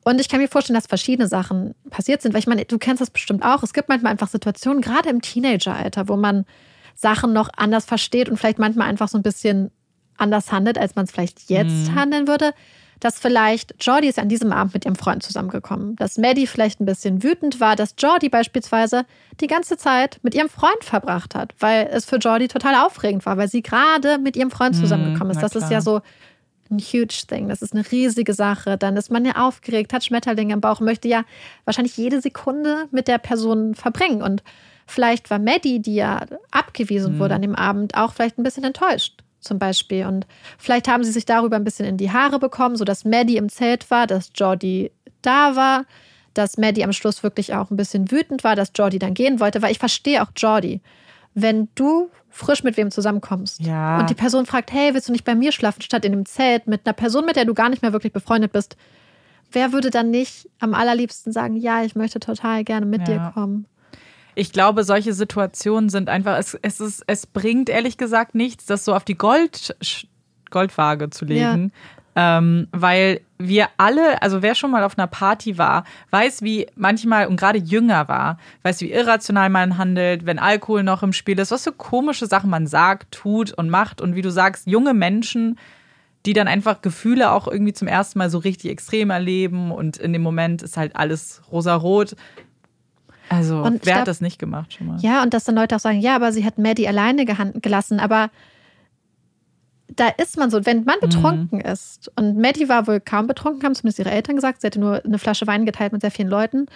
Und ich kann mir vorstellen, dass verschiedene Sachen passiert sind, weil ich meine, du kennst das bestimmt auch. Es gibt manchmal einfach Situationen, gerade im Teenageralter, wo man Sachen noch anders versteht und vielleicht manchmal einfach so ein bisschen anders handelt, als man es vielleicht jetzt mhm. handeln würde dass vielleicht Jordi ist an diesem Abend mit ihrem Freund zusammengekommen, dass Maddie vielleicht ein bisschen wütend war, dass Jordi beispielsweise die ganze Zeit mit ihrem Freund verbracht hat, weil es für Jordi total aufregend war, weil sie gerade mit ihrem Freund hm, zusammengekommen ist. Das ist ja so ein huge Thing. Das ist eine riesige Sache. Dann ist man ja aufgeregt, hat Schmetterlinge im Bauch, möchte ja wahrscheinlich jede Sekunde mit der Person verbringen. Und vielleicht war Maddie, die ja abgewiesen mhm. wurde an dem Abend, auch vielleicht ein bisschen enttäuscht zum Beispiel. Und vielleicht haben sie sich darüber ein bisschen in die Haare bekommen, sodass Maddie im Zelt war, dass Jordi da war, dass Maddie am Schluss wirklich auch ein bisschen wütend war, dass Jordi dann gehen wollte, weil ich verstehe auch Jordi. Wenn du frisch mit wem zusammenkommst Ja. und die Person fragt, hey, willst du nicht bei mir schlafen, statt in dem Zelt mit einer Person, mit der du gar nicht mehr wirklich befreundet bist, wer würde dann nicht am allerliebsten sagen, ja, ich möchte total gerne mit Ja. dir kommen? Ich glaube, solche Situationen sind einfach, es, es, ist, es bringt ehrlich gesagt nichts, das so auf die Gold, Goldwaage zu legen. Ähm, weil wir alle, also wer schon mal auf einer Party war, weiß, wie manchmal und gerade jünger war, weiß, wie irrational man handelt, wenn Alkohol noch im Spiel ist, was für komische Sachen man sagt, tut und macht. Und wie du sagst, junge Menschen, die dann einfach Gefühle auch irgendwie zum ersten Mal so richtig extrem erleben und in dem Moment ist halt alles rosarot. Also, Und wer glaub- hat das nicht gemacht schon mal? Ja, und dass dann Leute auch sagen, ja, aber sie hat Maddie alleine gelassen, aber da ist man so, wenn man betrunken ist, und Maddie war wohl kaum betrunken, haben zumindest ihre Eltern gesagt, sie hatte nur eine Flasche Wein geteilt mit sehr vielen Leuten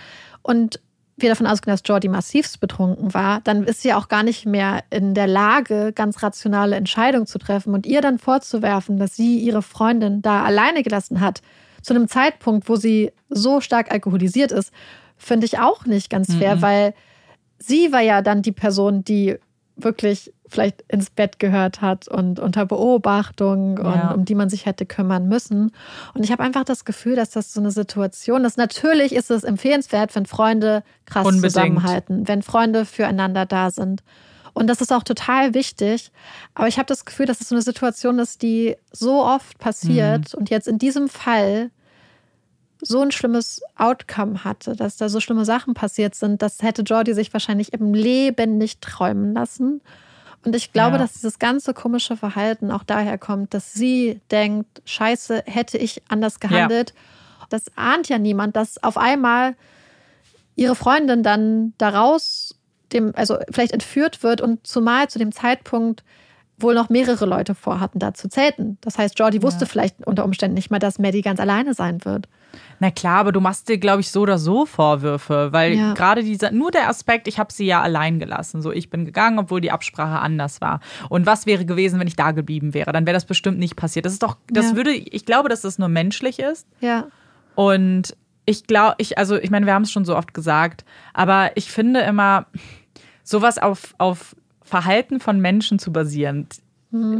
und wir davon ausgehen, dass Jordi massivst betrunken war, dann ist sie auch gar nicht mehr in der Lage, ganz rationale Entscheidungen zu treffen und ihr dann vorzuwerfen, dass sie ihre Freundin da alleine gelassen hat, zu einem Zeitpunkt, wo sie so stark alkoholisiert ist, finde ich auch nicht ganz fair, Mhm. weil sie war ja dann die Person, die wirklich vielleicht ins Bett gehört hat und unter Beobachtung und Ja. um die man sich hätte kümmern müssen. Und ich habe einfach das Gefühl, dass das so eine Situation ist. Natürlich ist es empfehlenswert, wenn Freunde krass Unbedingt. zusammenhalten, wenn Freunde füreinander da sind. Und das ist auch total wichtig. Aber ich habe das Gefühl, dass es so eine Situation ist, die so oft passiert und jetzt in diesem Fall so ein schlimmes Outcome hatte, dass da so schlimme Sachen passiert sind, das hätte Jordi sich wahrscheinlich im Leben nicht träumen lassen. Und ich glaube, Ja. dass dieses ganze komische Verhalten auch daher kommt, dass sie denkt, scheiße, hätte ich anders gehandelt. Das ahnt ja niemand, dass auf einmal ihre Freundin dann daraus dem, also vielleicht entführt wird und zumal zu dem Zeitpunkt wohl noch mehrere Leute vorhatten, da zu zelten. Das heißt, Jordi wusste vielleicht unter Umständen nicht mal, dass Maddie ganz alleine sein wird. Na klar, aber du machst dir, glaube ich, so oder so Vorwürfe, weil Ja. gerade dieser, nur der Aspekt, ich habe sie ja allein gelassen. So, ich bin gegangen, obwohl die Absprache anders war. Und was wäre gewesen, wenn ich da geblieben wäre? Dann wäre das bestimmt nicht passiert. Das ist doch, das Ja. würde, ich glaube, dass das nur menschlich ist. Ja. Und ich glaube, ich, also ich meine, wir haben es schon so oft gesagt, aber ich finde immer, sowas auf, auf Verhalten von Menschen zu basieren,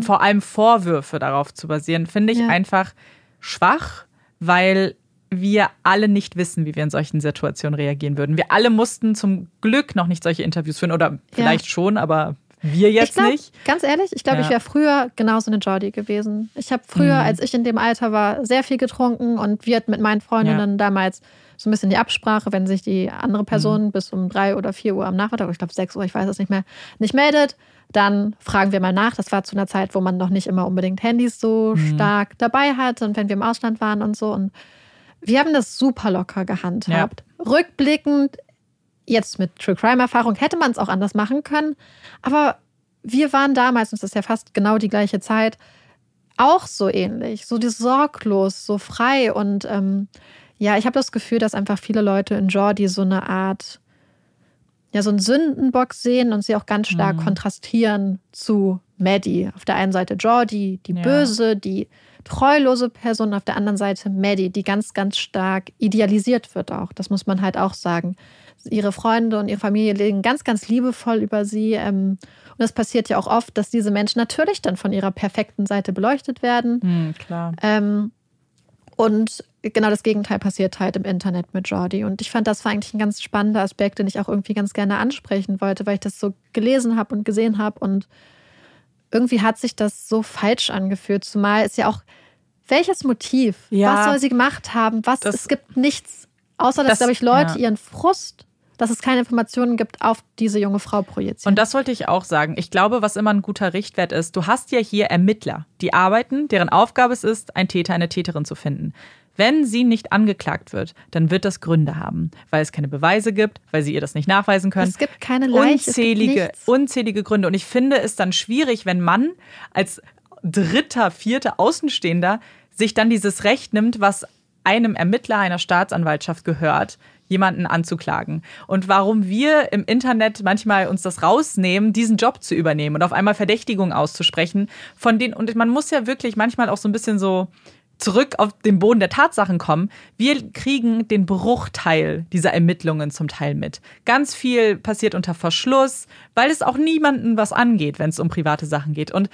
vor allem Vorwürfe darauf zu basieren, finde ich Ja. einfach schwach, weil wir alle nicht wissen, wie wir in solchen Situationen reagieren würden. Wir alle mussten zum Glück noch nicht solche Interviews führen oder vielleicht schon, aber wir jetzt glaub, nicht. Ganz ehrlich, ich glaube, Ja. ich wäre früher genauso eine Jordi gewesen. Ich habe früher, Mhm. als ich in dem Alter war, sehr viel getrunken und wir hatten mit meinen Freundinnen damals so ein bisschen die Absprache, wenn sich die andere Person Mhm. bis um drei oder vier Uhr am Nachmittag, ich glaube sechs Uhr, ich weiß es nicht mehr, nicht meldet, dann fragen wir mal nach. Das war zu einer Zeit, wo man noch nicht immer unbedingt Handys so Mhm. stark dabei hat und wenn wir im Ausland waren und so. Und wir haben das super locker gehandhabt. Rückblickend, jetzt mit True Crime-Erfahrung, hätte man es auch anders machen können. Aber wir waren damals, und das ist ja fast genau die gleiche Zeit, auch so ähnlich, so sorglos, so frei. Und ähm, ja, ich habe das Gefühl, dass einfach viele Leute in Jordi so eine Art, ja, so einen Sündenbock sehen und sie auch ganz stark Mhm. kontrastieren zu Maddie. Auf der einen Seite Jordi, die Ja. böse, die treulose Person, auf der anderen Seite Maddie, die ganz, ganz stark idealisiert wird auch. Das muss man halt auch sagen. Ihre Freunde und ihre Familie legen ganz, ganz liebevoll über sie. Ähm, und es passiert ja auch oft, dass diese Menschen natürlich dann von ihrer perfekten Seite beleuchtet werden. Hm, klar. Ähm, und genau das Gegenteil passiert halt im Internet mit Jordi. Und ich fand, das war eigentlich ein ganz spannender Aspekt, den ich auch irgendwie ganz gerne ansprechen wollte, weil ich das so gelesen habe und gesehen habe. Und irgendwie hat sich das so falsch angefühlt. Zumal ist ja auch, welches Motiv? Ja. Was soll sie gemacht haben? Was? Das- es gibt nichts, außer dass, Das- glaube ich, Leute ja. ihren Frust, dass es keine Informationen gibt, auf diese junge Frau projizieren. Und das wollte ich auch sagen. Ich glaube, was immer ein guter Richtwert ist, du hast ja hier Ermittler, die arbeiten, deren Aufgabe es ist, einen Täter, eine Täterin zu finden. Wenn sie nicht angeklagt wird, dann wird das Gründe haben, weil es keine Beweise gibt, weil sie ihr das nicht nachweisen können. es gibt keine Leiche, unzählige, es gibt unzählige Gründe. Und ich finde es dann schwierig, wenn man als dritter, vierter Außenstehender sich dann dieses Recht nimmt, was einem Ermittler einer Staatsanwaltschaft gehört, jemanden anzuklagen. Und warum wir im Internet manchmal uns das rausnehmen, diesen Job zu übernehmen und auf einmal Verdächtigungen auszusprechen, von denen, und man muss ja wirklich manchmal auch so ein bisschen so zurück auf den Boden der Tatsachen kommen, wir kriegen den Bruchteil dieser Ermittlungen zum Teil mit. Ganz viel passiert unter Verschluss, weil es auch niemanden was angeht, wenn es um private Sachen geht. Und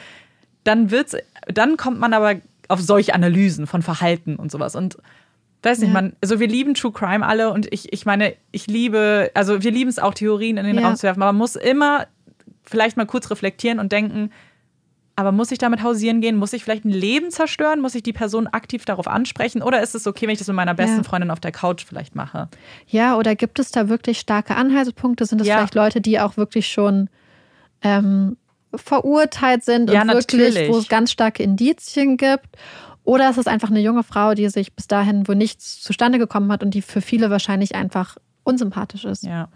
dann wird's, dann kommt man aber auf solche Analysen von Verhalten und sowas. Und weiß nicht, ja. man, also wir lieben True Crime alle und ich, ich meine, ich liebe, also wir lieben es auch, Theorien in den ja. Raum zu werfen, aber man muss immer vielleicht mal kurz reflektieren und denken, aber muss ich damit hausieren gehen? Muss ich vielleicht ein Leben zerstören? Muss ich die Person aktiv darauf ansprechen? Oder ist es okay, wenn ich das mit meiner besten ja. Freundin auf der Couch vielleicht mache? Ja, oder gibt es da wirklich starke Anhaltspunkte? Sind es vielleicht Leute, die auch wirklich schon ähm, verurteilt sind ja, und wirklich, natürlich. wo es ganz starke Indizien gibt? Oder ist es einfach eine junge Frau, die sich bis dahin, wo nichts zustande gekommen hat und die für viele wahrscheinlich einfach unsympathisch ist? Ja.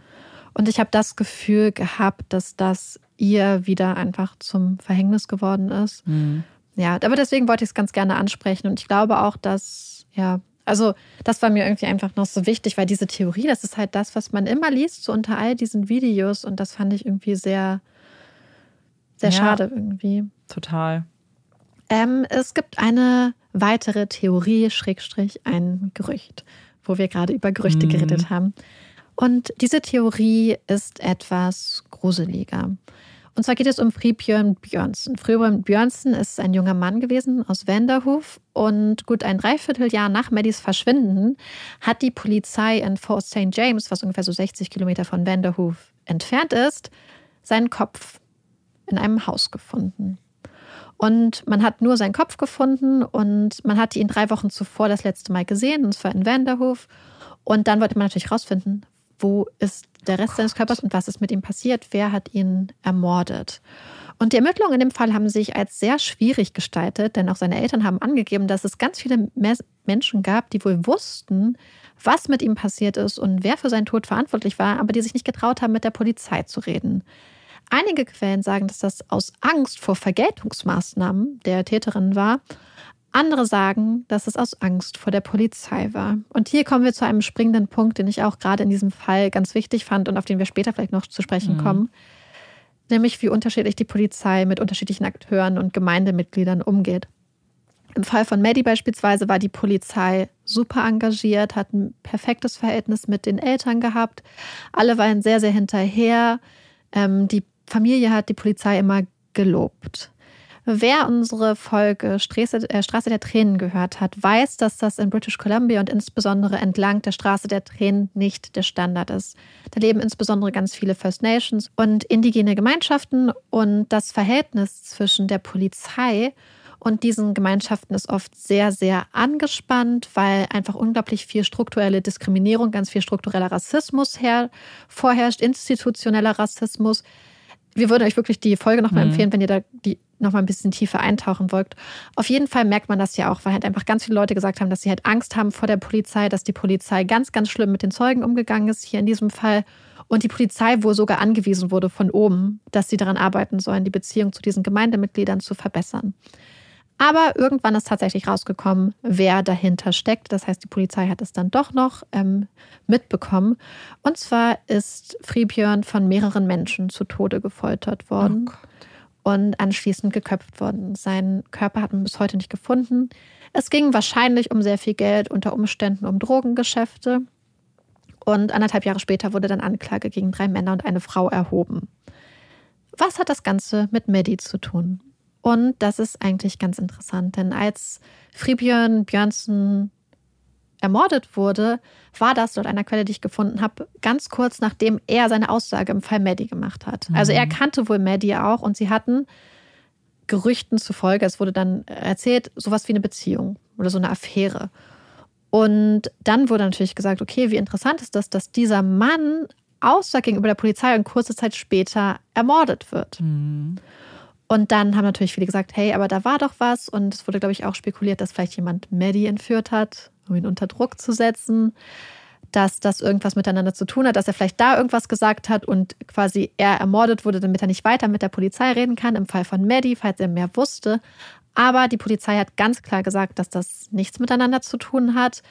Und ich habe das Gefühl gehabt, dass das ihr wieder einfach zum Verhängnis geworden ist. Mhm. Ja, aber deswegen wollte ich es ganz gerne ansprechen. Und ich glaube auch, dass, ja, also das war mir irgendwie einfach noch so wichtig, weil diese Theorie, das ist halt das, was man immer liest, so unter all diesen Videos. Und das fand ich irgendwie sehr, sehr ja, schade irgendwie. Total. Ähm, es gibt eine weitere Theorie, Schrägstrich, ein Gerücht, wo wir gerade über Gerüchte mhm. geredet haben. Und diese Theorie ist etwas gruseliger. Und zwar geht es um Fribjörn Björnsen. Fribjörn Björnsen ist ein junger Mann gewesen aus Wenderhof und gut ein Dreivierteljahr nach Maddys Verschwinden hat die Polizei in Fort St. James, was ungefähr so 60 Kilometer von Wenderhof entfernt ist, seinen Kopf in einem Haus gefunden. Und man hat nur seinen Kopf gefunden und man hat ihn drei Wochen zuvor das letzte Mal gesehen, und zwar in Wenderhof. Und dann wollte man natürlich rausfinden, wo ist der Rest seines Körpers und was ist mit ihm passiert, wer hat ihn ermordet. Und die Ermittlungen in dem Fall haben sich als sehr schwierig gestaltet, denn auch seine Eltern haben angegeben, dass es ganz viele Menschen gab, die wohl wussten, was mit ihm passiert ist und wer für seinen Tod verantwortlich war, aber die sich nicht getraut haben, mit der Polizei zu reden. Einige Quellen sagen, dass das aus Angst vor Vergeltungsmaßnahmen der Täterin war andere sagen, dass es aus Angst vor der Polizei war. Und hier kommen wir zu einem springenden Punkt, den ich auch gerade in diesem Fall ganz wichtig fand und auf den wir später vielleicht noch zu sprechen mhm. kommen. Nämlich, wie unterschiedlich die Polizei mit unterschiedlichen Akteuren und Gemeindemitgliedern umgeht. Im Fall von Maddie beispielsweise war die Polizei super engagiert, hat ein perfektes Verhältnis mit den Eltern gehabt. Alle waren sehr, sehr hinterher. Ähm, die Familie hat die Polizei immer gelobt. Wer unsere Folge Straße, äh, Straße der Tränen gehört hat, weiß, dass das in British Columbia und insbesondere entlang der Straße der Tränen nicht der Standard ist. Da leben insbesondere ganz viele First Nations und indigene Gemeinschaften und das Verhältnis zwischen der Polizei und diesen Gemeinschaften ist oft sehr, sehr angespannt, weil einfach unglaublich viel strukturelle Diskriminierung, ganz viel struktureller Rassismus her vorherrscht, institutioneller Rassismus. Wir würden euch wirklich die Folge nochmal mhm. empfehlen, wenn ihr da die noch mal ein bisschen tiefer eintauchen wollt. Auf jeden Fall merkt man das ja auch, weil halt einfach ganz viele Leute gesagt haben, dass sie halt Angst haben vor der Polizei, dass die Polizei ganz, ganz schlimm mit den Zeugen umgegangen ist, hier in diesem Fall. Und die Polizei wohl sogar angewiesen wurde von oben, dass sie daran arbeiten sollen, die Beziehung zu diesen Gemeindemitgliedern zu verbessern. Aber irgendwann ist tatsächlich rausgekommen, wer dahinter steckt. Das heißt, die Polizei hat es dann doch noch ähm, mitbekommen. Und zwar ist Friebjörn von mehreren Menschen zu Tode gefoltert worden. Oh und anschließend geköpft worden. Sein Körper hat man bis heute nicht gefunden. Es ging wahrscheinlich um sehr viel Geld, unter Umständen um Drogengeschäfte. Und anderthalb Jahre später wurde dann Anklage gegen drei Männer und eine Frau erhoben. Was hat das Ganze mit Maddie zu tun? Und das ist eigentlich ganz interessant, denn als Fribjörn Björnsen ermordet wurde, war das dort einer Quelle, die ich gefunden habe, ganz kurz nachdem er seine Aussage im Fall Maddie gemacht hat. Mhm. Also er kannte wohl Maddie auch und sie hatten Gerüchten zufolge, es wurde dann erzählt, sowas wie eine Beziehung oder so eine Affäre. Und dann wurde natürlich gesagt, okay, wie interessant ist das, dass dieser Mann aussagt gegenüber der Polizei und kurze Zeit später ermordet wird. Mhm. Und dann haben natürlich viele gesagt, hey, aber da war doch was. Und es wurde, glaube ich, auch spekuliert, dass vielleicht jemand Maddie entführt hat um ihn unter Druck zu setzen, dass das irgendwas miteinander zu tun hat, dass er vielleicht da irgendwas gesagt hat und quasi er ermordet wurde, damit er nicht weiter mit der Polizei reden kann, im Fall von Maddie, falls er mehr wusste. Aber die Polizei hat ganz klar gesagt, dass das nichts miteinander zu tun hat,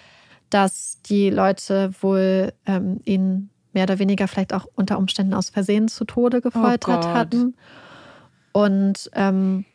dass die Leute wohl ähm, ihn mehr oder weniger vielleicht auch unter Umständen aus Versehen zu Tode gefoltert oh hatten. Und ähm,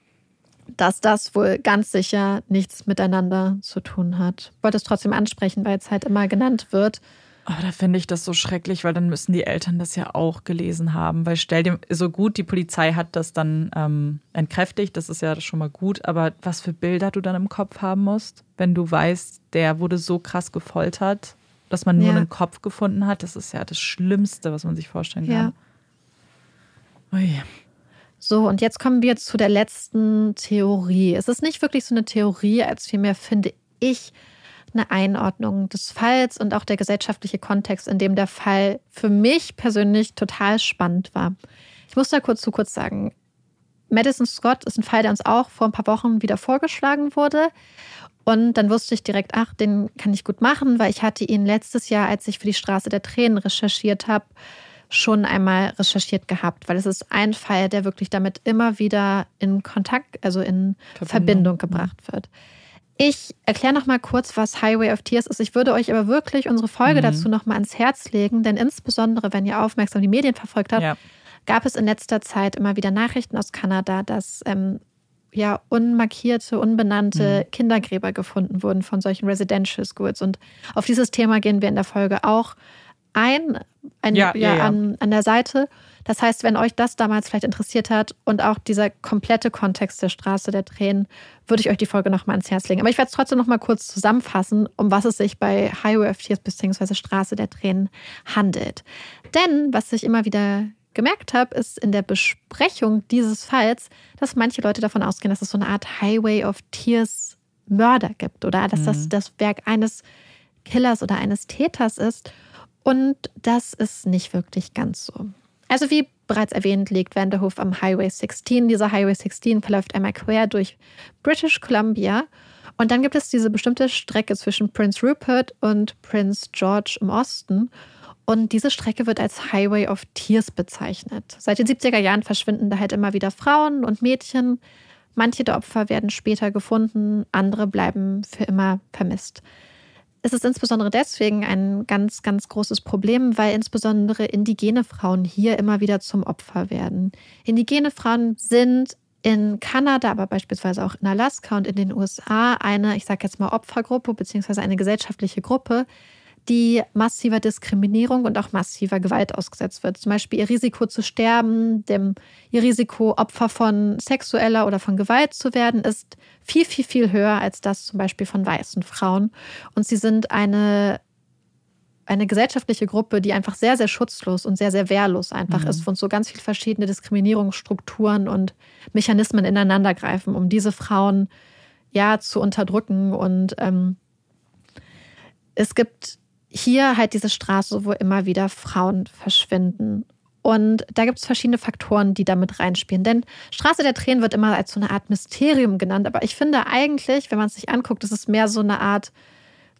dass das wohl ganz sicher nichts miteinander zu tun hat. Ich wollte es trotzdem ansprechen, weil es halt immer genannt wird. Aber da finde ich das so schrecklich, weil dann müssen die Eltern das ja auch gelesen haben. Weil stell dir so gut, die Polizei hat das dann ähm, entkräftigt, das ist ja schon mal gut. Aber was für Bilder du dann im Kopf haben musst, wenn du weißt, der wurde so krass gefoltert, dass man nur ja. einen Kopf gefunden hat, das ist ja das Schlimmste, was man sich vorstellen kann. Ja. Ui. So, und jetzt kommen wir zu der letzten Theorie. Es ist nicht wirklich so eine Theorie, als vielmehr finde ich eine Einordnung des Falls und auch der gesellschaftliche Kontext, in dem der Fall für mich persönlich total spannend war. Ich muss da kurz zu kurz sagen, Madison Scott ist ein Fall, der uns auch vor ein paar Wochen wieder vorgeschlagen wurde. Und dann wusste ich direkt, ach, den kann ich gut machen, weil ich hatte ihn letztes Jahr, als ich für die Straße der Tränen recherchiert habe, schon einmal recherchiert gehabt, weil es ist ein Fall, der wirklich damit immer wieder in Kontakt, also in Verbindung, Verbindung gebracht wird. Ich erkläre noch mal kurz, was Highway of Tears ist. Ich würde euch aber wirklich unsere Folge mhm. dazu noch mal ans Herz legen, denn insbesondere, wenn ihr aufmerksam die Medien verfolgt habt, ja. gab es in letzter Zeit immer wieder Nachrichten aus Kanada, dass ähm, ja unmarkierte, unbenannte mhm. Kindergräber gefunden wurden von solchen Residential Schools. Und auf dieses Thema gehen wir in der Folge auch ein, ein ja, ja, ja. An, an der Seite. Das heißt, wenn euch das damals vielleicht interessiert hat und auch dieser komplette Kontext der Straße der Tränen, würde ich euch die Folge nochmal ans Herz legen. Aber ich werde es trotzdem nochmal kurz zusammenfassen, um was es sich bei Highway of Tears bzw. Straße der Tränen handelt. Denn was ich immer wieder gemerkt habe, ist in der Besprechung dieses Falls, dass manche Leute davon ausgehen, dass es so eine Art Highway of Tears Mörder gibt oder dass mhm. das das Werk eines Killers oder eines Täters ist. Und das ist nicht wirklich ganz so. Also wie bereits erwähnt, liegt Vanderhoof am Highway 16. Dieser Highway 16 verläuft einmal quer durch British Columbia. Und dann gibt es diese bestimmte Strecke zwischen Prince Rupert und Prince George im Osten. Und diese Strecke wird als Highway of Tears bezeichnet. Seit den 70er Jahren verschwinden da halt immer wieder Frauen und Mädchen. Manche der Opfer werden später gefunden, andere bleiben für immer vermisst. Es ist insbesondere deswegen ein ganz, ganz großes Problem, weil insbesondere indigene Frauen hier immer wieder zum Opfer werden. Indigene Frauen sind in Kanada, aber beispielsweise auch in Alaska und in den USA eine, ich sage jetzt mal Opfergruppe beziehungsweise eine gesellschaftliche Gruppe, die massiver Diskriminierung und auch massiver Gewalt ausgesetzt wird. Zum Beispiel ihr Risiko zu sterben, dem, ihr Risiko, Opfer von sexueller oder von Gewalt zu werden, ist viel, viel, viel höher als das zum Beispiel von weißen Frauen. Und sie sind eine, eine gesellschaftliche Gruppe, die einfach sehr, sehr schutzlos und sehr, sehr wehrlos einfach mhm. ist und so ganz viele verschiedene Diskriminierungsstrukturen und Mechanismen ineinandergreifen, um diese Frauen ja zu unterdrücken. Und ähm, es gibt hier halt diese Straße, wo immer wieder Frauen verschwinden. Und da gibt es verschiedene Faktoren, die damit reinspielen. Denn Straße der Tränen wird immer als so eine Art Mysterium genannt. Aber ich finde eigentlich, wenn man es sich anguckt, ist es mehr so eine Art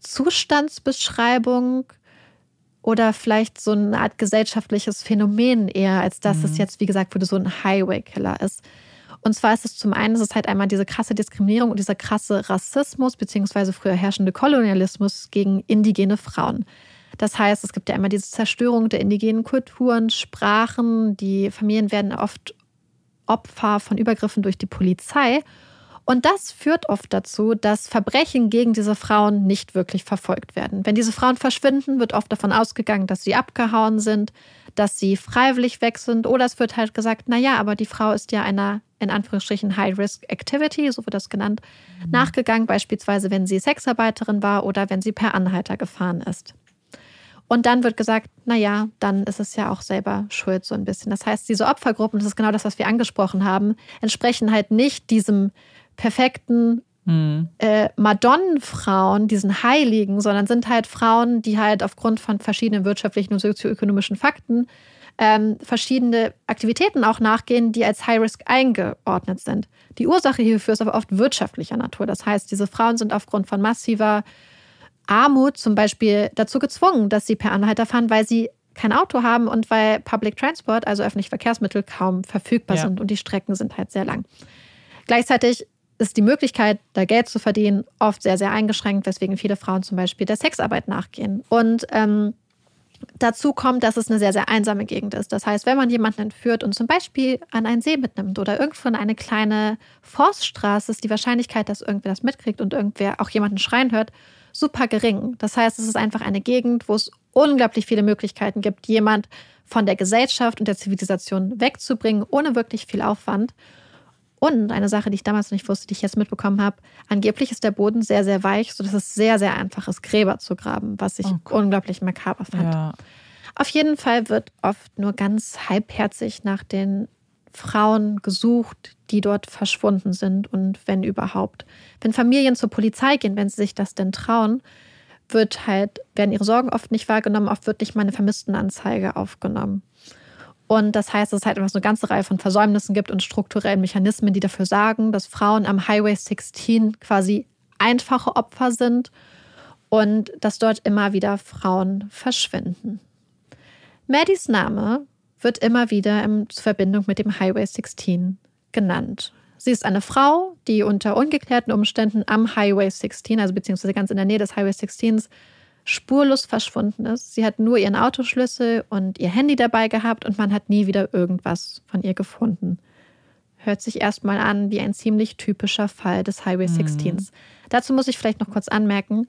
Zustandsbeschreibung oder vielleicht so eine Art gesellschaftliches Phänomen eher, als dass mhm. es jetzt, wie gesagt, wurde so ein Highway-Killer ist. Und zwar ist es zum einen, es ist halt einmal diese krasse Diskriminierung und dieser krasse Rassismus, beziehungsweise früher herrschende Kolonialismus gegen indigene Frauen. Das heißt, es gibt ja immer diese Zerstörung der indigenen Kulturen, Sprachen, die Familien werden oft Opfer von Übergriffen durch die Polizei. Und das führt oft dazu, dass Verbrechen gegen diese Frauen nicht wirklich verfolgt werden. Wenn diese Frauen verschwinden, wird oft davon ausgegangen, dass sie abgehauen sind, dass sie freiwillig weg sind. Oder es wird halt gesagt, naja, aber die Frau ist ja einer in Anführungsstrichen High-Risk-Activity, so wird das genannt, mhm. nachgegangen, beispielsweise wenn sie Sexarbeiterin war oder wenn sie per Anhalter gefahren ist. Und dann wird gesagt, naja, dann ist es ja auch selber schuld so ein bisschen. Das heißt, diese Opfergruppen, das ist genau das, was wir angesprochen haben, entsprechen halt nicht diesem perfekten mhm. äh, Madonnenfrauen, diesen Heiligen, sondern sind halt Frauen, die halt aufgrund von verschiedenen wirtschaftlichen und sozioökonomischen Fakten ähm, verschiedene Aktivitäten auch nachgehen, die als High Risk eingeordnet sind. Die Ursache hierfür ist aber oft wirtschaftlicher Natur. Das heißt, diese Frauen sind aufgrund von massiver Armut zum Beispiel dazu gezwungen, dass sie per Anhalter fahren, weil sie kein Auto haben und weil Public Transport, also öffentliche Verkehrsmittel, kaum verfügbar ja. sind und die Strecken sind halt sehr lang. Gleichzeitig ist die Möglichkeit, da Geld zu verdienen, oft sehr, sehr eingeschränkt, weswegen viele Frauen zum Beispiel der Sexarbeit nachgehen. Und ähm, Dazu kommt, dass es eine sehr, sehr einsame Gegend ist. Das heißt, wenn man jemanden entführt und zum Beispiel an einen See mitnimmt oder irgendwo in eine kleine Forststraße, ist die Wahrscheinlichkeit, dass irgendwer das mitkriegt und irgendwer auch jemanden schreien hört, super gering. Das heißt, es ist einfach eine Gegend, wo es unglaublich viele Möglichkeiten gibt, jemand von der Gesellschaft und der Zivilisation wegzubringen, ohne wirklich viel Aufwand. Und eine Sache, die ich damals nicht wusste, die ich jetzt mitbekommen habe, angeblich ist der Boden sehr, sehr weich, sodass es sehr, sehr einfach ist, Gräber zu graben, was ich oh unglaublich makaber fand. Ja. Auf jeden Fall wird oft nur ganz halbherzig nach den Frauen gesucht, die dort verschwunden sind und wenn überhaupt. Wenn Familien zur Polizei gehen, wenn sie sich das denn trauen, wird halt, werden ihre Sorgen oft nicht wahrgenommen, oft wird nicht mal eine Vermisstenanzeige aufgenommen. Und das heißt, dass es halt einfach so eine ganze Reihe von Versäumnissen gibt und strukturellen Mechanismen, die dafür sagen, dass Frauen am Highway 16 quasi einfache Opfer sind und dass dort immer wieder Frauen verschwinden. Maddies Name wird immer wieder in Verbindung mit dem Highway 16 genannt. Sie ist eine Frau, die unter ungeklärten Umständen am Highway 16, also beziehungsweise ganz in der Nähe des Highway 16 spurlos verschwunden ist. Sie hat nur ihren Autoschlüssel und ihr Handy dabei gehabt und man hat nie wieder irgendwas von ihr gefunden. Hört sich erstmal an wie ein ziemlich typischer Fall des Highway 16. Mhm. Dazu muss ich vielleicht noch kurz anmerken,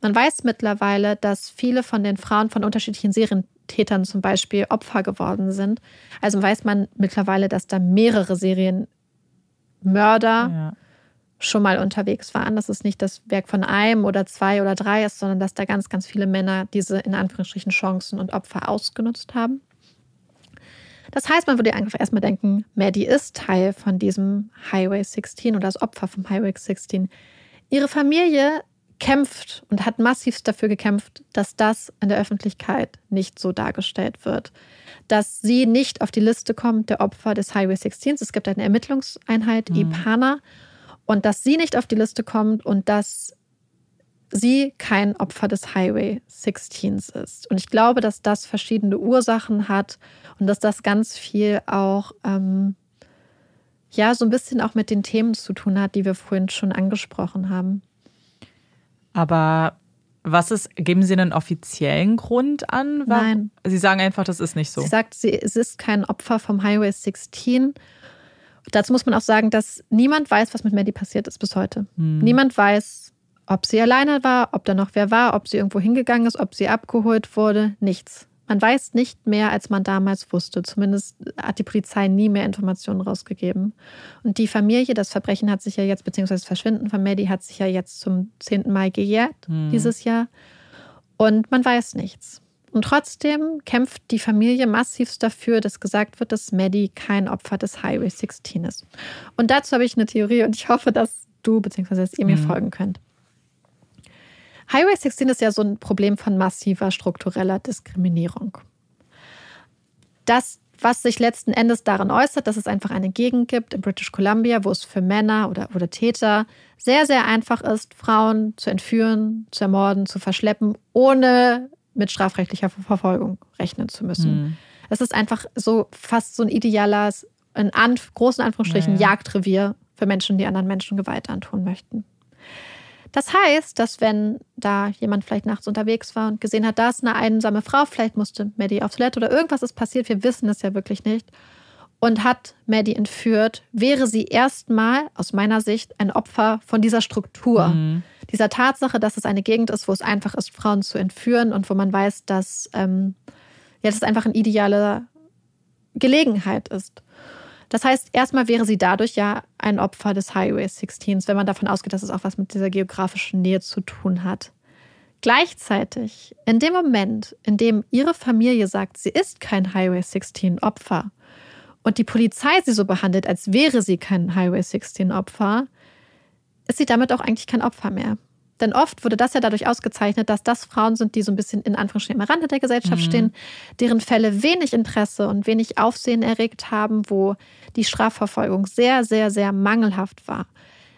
man weiß mittlerweile, dass viele von den Frauen von unterschiedlichen Serientätern zum Beispiel Opfer geworden sind. Also weiß man mittlerweile, dass da mehrere Serienmörder ja schon mal unterwegs waren, dass es nicht das Werk von einem oder zwei oder drei ist, sondern dass da ganz, ganz viele Männer diese in Anführungsstrichen Chancen und Opfer ausgenutzt haben. Das heißt, man würde einfach erstmal denken, Maddie ist Teil von diesem Highway 16 oder das Opfer vom Highway 16. Ihre Familie kämpft und hat massivst dafür gekämpft, dass das in der Öffentlichkeit nicht so dargestellt wird. Dass sie nicht auf die Liste kommt der Opfer des Highway 16. Es gibt eine Ermittlungseinheit, mhm. IPANA, und dass sie nicht auf die Liste kommt und dass sie kein Opfer des Highway 16 ist. Und ich glaube, dass das verschiedene Ursachen hat und dass das ganz viel auch, ähm, ja, so ein bisschen auch mit den Themen zu tun hat, die wir vorhin schon angesprochen haben. Aber was ist, geben Sie einen offiziellen Grund an? Nein. Sie sagen einfach, das ist nicht so. Sie sagt, sie, es ist kein Opfer vom Highway 16 Dazu muss man auch sagen, dass niemand weiß, was mit Maddie passiert ist bis heute. Hm. Niemand weiß, ob sie alleine war, ob da noch wer war, ob sie irgendwo hingegangen ist, ob sie abgeholt wurde. Nichts. Man weiß nicht mehr, als man damals wusste. Zumindest hat die Polizei nie mehr Informationen rausgegeben. Und die Familie, das Verbrechen hat sich ja jetzt, beziehungsweise das Verschwinden von Maddie hat sich ja jetzt zum 10. Mai gejährt, hm. dieses Jahr. Und man weiß nichts. Und trotzdem kämpft die Familie massivst dafür, dass gesagt wird, dass Maddie kein Opfer des Highway 16 ist. Und dazu habe ich eine Theorie und ich hoffe, dass du bzw. dass ihr mir mhm. folgen könnt. Highway 16 ist ja so ein Problem von massiver struktureller Diskriminierung. Das, was sich letzten Endes darin äußert, dass es einfach eine Gegend gibt in British Columbia, wo es für Männer oder, oder Täter sehr, sehr einfach ist, Frauen zu entführen, zu ermorden, zu verschleppen, ohne mit strafrechtlicher Verfolgung rechnen zu müssen. Mhm. Es ist einfach so fast so ein idealer, in Anf großen Anführungsstrichen, ja, Jagdrevier für Menschen, die anderen Menschen Gewalt antun möchten. Das heißt, dass wenn da jemand vielleicht nachts unterwegs war und gesehen hat, da ist eine einsame Frau, vielleicht musste Maddie auf Toilette oder irgendwas ist passiert, wir wissen es ja wirklich nicht, und hat Maddie entführt, wäre sie erstmal aus meiner Sicht ein Opfer von dieser Struktur. Mhm dieser Tatsache, dass es eine Gegend ist, wo es einfach ist, Frauen zu entführen und wo man weiß, dass ähm, ja, das einfach eine ideale Gelegenheit ist. Das heißt, erstmal wäre sie dadurch ja ein Opfer des Highway 16, wenn man davon ausgeht, dass es auch was mit dieser geografischen Nähe zu tun hat. Gleichzeitig, in dem Moment, in dem ihre Familie sagt, sie ist kein Highway 16 Opfer und die Polizei sie so behandelt, als wäre sie kein Highway 16 Opfer, ist sie damit auch eigentlich kein Opfer mehr. Denn oft wurde das ja dadurch ausgezeichnet, dass das Frauen sind, die so ein bisschen in Anführungsstrichen am Rande der Gesellschaft mhm. stehen, deren Fälle wenig Interesse und wenig Aufsehen erregt haben, wo die Strafverfolgung sehr, sehr, sehr mangelhaft war.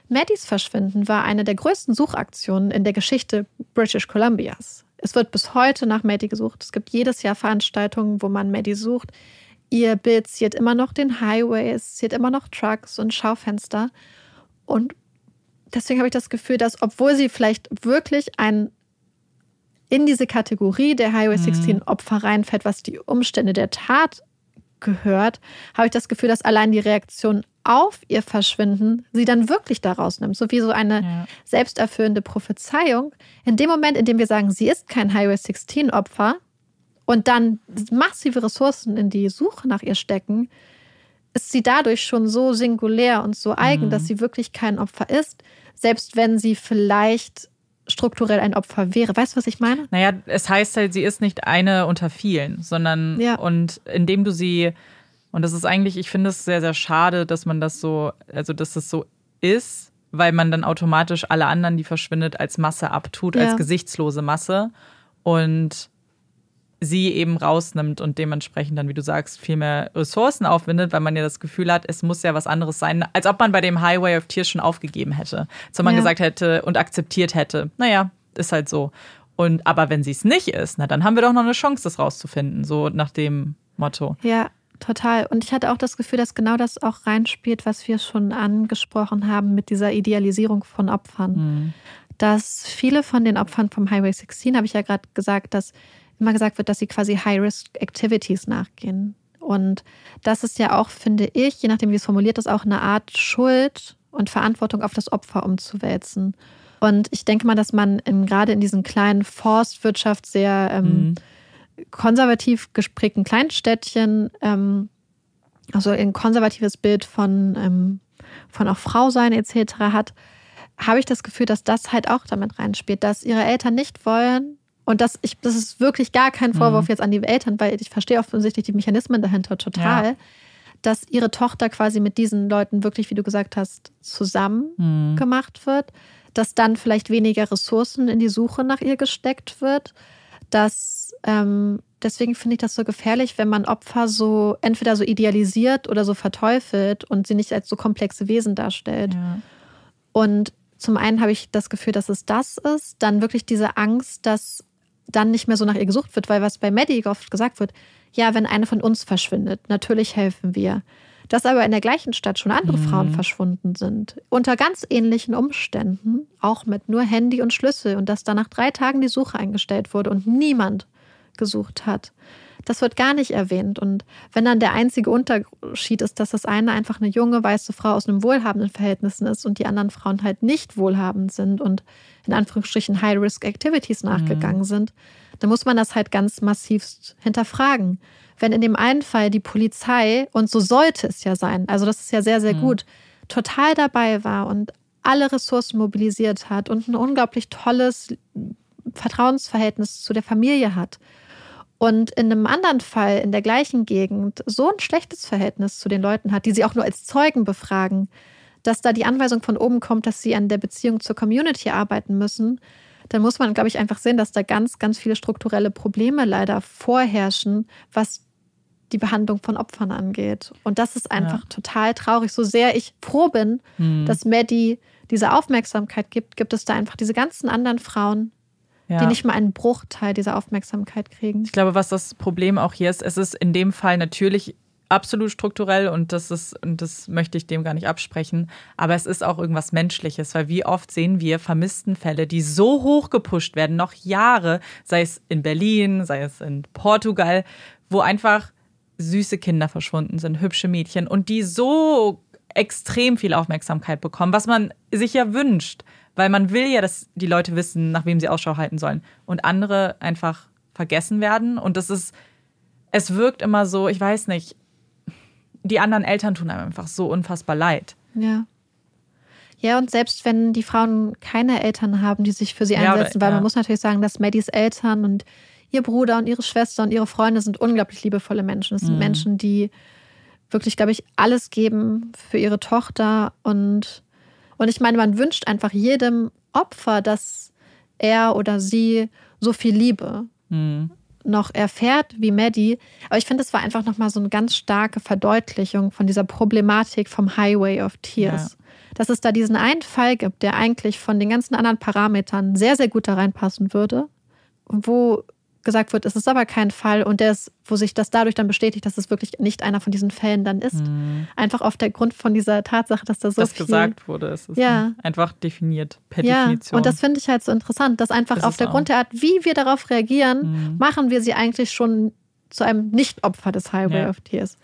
Maddies Verschwinden war eine der größten Suchaktionen in der Geschichte British Columbias. Es wird bis heute nach Maddie gesucht. Es gibt jedes Jahr Veranstaltungen, wo man Maddie sucht. Ihr Bild ziert immer noch den Highways, ziert immer noch Trucks und Schaufenster. Und deswegen habe ich das Gefühl, dass obwohl sie vielleicht wirklich ein in diese Kategorie der Highway 16 Opfer reinfällt, was die Umstände der Tat gehört, habe ich das Gefühl, dass allein die Reaktion auf ihr Verschwinden sie dann wirklich daraus nimmt. So wie so eine Ja. selbsterfüllende Prophezeiung. In dem Moment, in dem wir sagen, sie ist kein Highway 16 Opfer und dann massive Ressourcen in die Suche nach ihr stecken, ist sie dadurch schon so singulär und so eigen, Mhm. dass sie wirklich kein Opfer ist, selbst wenn sie vielleicht strukturell ein Opfer wäre. Weißt du, was ich meine? Naja, es heißt halt, sie ist nicht eine unter vielen, sondern Ja. und indem du sie, und das ist eigentlich, ich finde es sehr, sehr schade, dass man das so, also dass es so ist, weil man dann automatisch alle anderen, die verschwindet, als Masse abtut, Ja. als gesichtslose Masse und sie eben rausnimmt und dementsprechend dann, wie du sagst, viel mehr Ressourcen aufwindet, weil man ja das Gefühl hat, es muss ja was anderes sein, als ob man bei dem Highway of Tears schon aufgegeben hätte. Als ob man Ja. gesagt hätte und akzeptiert hätte, naja, ist halt so. Und aber wenn sie es nicht ist, na dann haben wir doch noch eine Chance, das rauszufinden, so nach dem Motto. Ja, total. Und ich hatte auch das Gefühl, dass genau das auch reinspielt, was wir schon angesprochen haben mit dieser Idealisierung von Opfern. Dass viele von den Opfern vom Highway 16, habe ich ja gerade gesagt, dass immer gesagt wird, dass sie quasi High-Risk-Activities nachgehen. Und das ist ja auch, finde ich, je nachdem, wie es formuliert ist, auch eine Art Schuld und Verantwortung auf das Opfer umzuwälzen. Und ich denke mal, dass man in, gerade in diesen kleinen Forstwirtschaft sehr ähm, konservativ gesprägten Kleinstädtchen, ähm, also ein konservatives Bild von, ähm, von auch Frau sein etc. hat, habe ich das Gefühl, dass das halt auch damit reinspielt, dass ihre Eltern nicht wollen. Und das, ich, das ist wirklich gar kein Vorwurf jetzt an die Eltern, weil ich verstehe offensichtlich die Mechanismen dahinter total, Ja. dass ihre Tochter quasi mit diesen Leuten wirklich, wie du gesagt hast, zusammen Mhm. gemacht wird, dass dann vielleicht weniger Ressourcen in die Suche nach ihr gesteckt wird, dass ähm, deswegen finde ich das so gefährlich, wenn man Opfer so entweder so idealisiert oder so verteufelt und sie nicht als so komplexe Wesen darstellt. Ja. Und zum einen habe ich das Gefühl, dass es das ist, dann wirklich diese Angst, dass dann nicht mehr so nach ihr gesucht wird, weil was bei Maddie oft gesagt wird, ja, wenn eine von uns verschwindet, natürlich helfen wir. Dass aber in der gleichen Stadt schon andere Frauen verschwunden sind, unter ganz ähnlichen Umständen, auch mit nur Handy und Schlüssel und dass da nach drei Tagen die Suche eingestellt wurde und niemand gesucht hat. Das wird gar nicht erwähnt. Und wenn dann der einzige Unterschied ist, dass das eine einfach eine junge weiße Frau aus einem wohlhabenden Verhältnissen ist und die anderen Frauen halt nicht wohlhabend sind und in Anführungsstrichen High-Risk-Activities nachgegangen sind, dann muss man das halt ganz massivst hinterfragen. Wenn in dem einen Fall die Polizei, und so sollte es ja sein, also das ist ja sehr, sehr gut, total dabei war und alle Ressourcen mobilisiert hat und ein unglaublich tolles Vertrauensverhältnis zu der Familie hat. Und in einem anderen Fall in der gleichen Gegend so ein schlechtes Verhältnis zu den Leuten hat, die sie auch nur als Zeugen befragen, dass da die Anweisung von oben kommt, dass sie an der Beziehung zur Community arbeiten müssen, dann muss man, glaube ich, einfach sehen, dass da ganz, ganz viele strukturelle Probleme leider vorherrschen, was die Behandlung von Opfern angeht. Und das ist einfach total traurig. So sehr ich froh bin, dass Maddie diese Aufmerksamkeit gibt, gibt es da einfach diese ganzen anderen Frauen, Ja. die nicht mal einen Bruchteil dieser Aufmerksamkeit kriegen. Ich glaube, was das Problem auch hier ist, es ist in dem Fall natürlich absolut strukturell und das ist, und das möchte ich dem gar nicht absprechen, aber es ist auch irgendwas Menschliches, weil wie oft sehen wir Vermisstenfälle, die so hoch gepusht werden, noch Jahre, sei es in Berlin, sei es in Portugal, wo einfach süße Kinder verschwunden sind, hübsche Mädchen und die so extrem viel Aufmerksamkeit bekommen, was man sich ja wünscht, weil man will ja, dass die Leute wissen, nach wem sie Ausschau halten sollen und andere einfach vergessen werden. Und das ist, es wirkt immer so, ich weiß nicht, die anderen Eltern tun einem einfach so unfassbar leid. Ja. Ja, und selbst wenn die Frauen keine Eltern haben, die sich für sie Ja, einsetzen, oder- weil ja. man muss natürlich sagen, dass Maddies Eltern und ihr Bruder und ihre Schwester und ihre Freunde sind unglaublich liebevolle Menschen. Es sind Mhm. Menschen, die wirklich, glaube ich, alles geben für ihre Tochter. Und, und ich meine, man wünscht einfach jedem Opfer, dass er oder sie so viel Liebe Hm. Noch erfährt wie Maddie. Aber ich finde, es war einfach nochmal so eine ganz starke Verdeutlichung von dieser Problematik vom Highway of Tears. Dass es da diesen einen Fall gibt, der eigentlich von den ganzen anderen Parametern sehr, sehr gut da reinpassen würde. Wo gesagt wird, es ist aber kein Fall und der ist, wo sich das dadurch dann bestätigt, dass es wirklich nicht einer von diesen Fällen dann ist. Mhm. Einfach auf der Grund von dieser Tatsache, dass da so das viel gesagt wurde. Es ist Ja. einfach definiert, per ja, Definition. und das finde ich halt so interessant, dass einfach Das auf der auch. Grund der Art, wie wir darauf reagieren, Mhm. machen wir sie eigentlich schon zu einem Nicht-Opfer des Highway Ja. of Tears.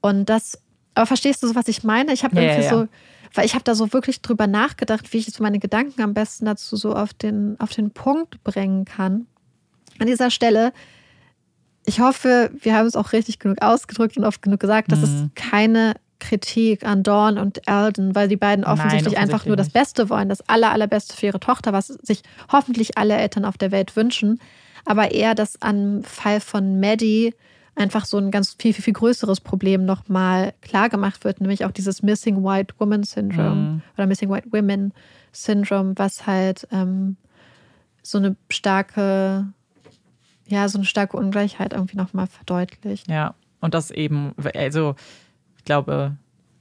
Und das, aber verstehst du so, was ich meine? Ich habe Ja, irgendwie so, weil ich habe da so wirklich drüber nachgedacht, wie ich so meine Gedanken am besten dazu so auf den, auf den Punkt bringen kann. An dieser Stelle, ich hoffe, wir haben es auch richtig genug ausgedrückt und oft genug gesagt, das ist Mhm. keine Kritik an Dawn und Alden, weil die beiden Nein, offensichtlich einfach nur das Beste wollen, das aller, allerbeste für ihre Tochter, was sich hoffentlich alle Eltern auf der Welt wünschen. Aber eher, dass am Fall von Maddie einfach so ein ganz viel, viel, viel größeres Problem nochmal klar gemacht wird, nämlich auch dieses Missing White Woman Syndrome Mhm. oder Missing White Women Syndrome, was halt ähm, so eine starke, ja, so eine starke Ungleichheit irgendwie nochmal verdeutlicht. Ja, und das eben, also ich glaube.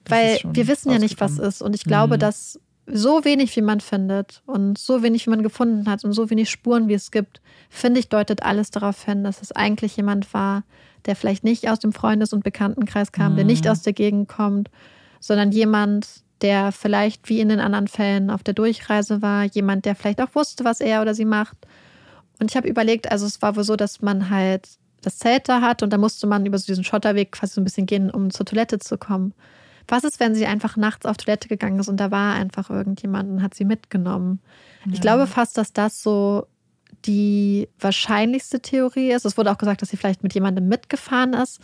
Weil wir wissen ja nicht, was ist. Und ich glaube, Mhm. dass so wenig, wie man findet und so wenig, wie man gefunden hat und so wenig Spuren, wie es gibt, finde ich, deutet alles darauf hin, dass es eigentlich jemand war, der vielleicht nicht aus dem Freundes- und Bekanntenkreis kam, der nicht Mhm. aus der Gegend kommt, sondern jemand, der vielleicht wie in den anderen Fällen auf der Durchreise war, jemand, der vielleicht auch wusste, was er oder sie macht. Und ich habe überlegt, also es war wohl so, dass man halt das Zelt da hat und da musste man über so diesen Schotterweg quasi so ein bisschen gehen, um zur Toilette zu kommen. Was ist, wenn sie einfach nachts auf Toilette gegangen ist und da war einfach irgendjemand und hat sie mitgenommen? Ich Ja. glaube fast, dass das so die wahrscheinlichste Theorie ist. Es wurde auch gesagt, dass sie vielleicht mit jemandem mitgefahren ist.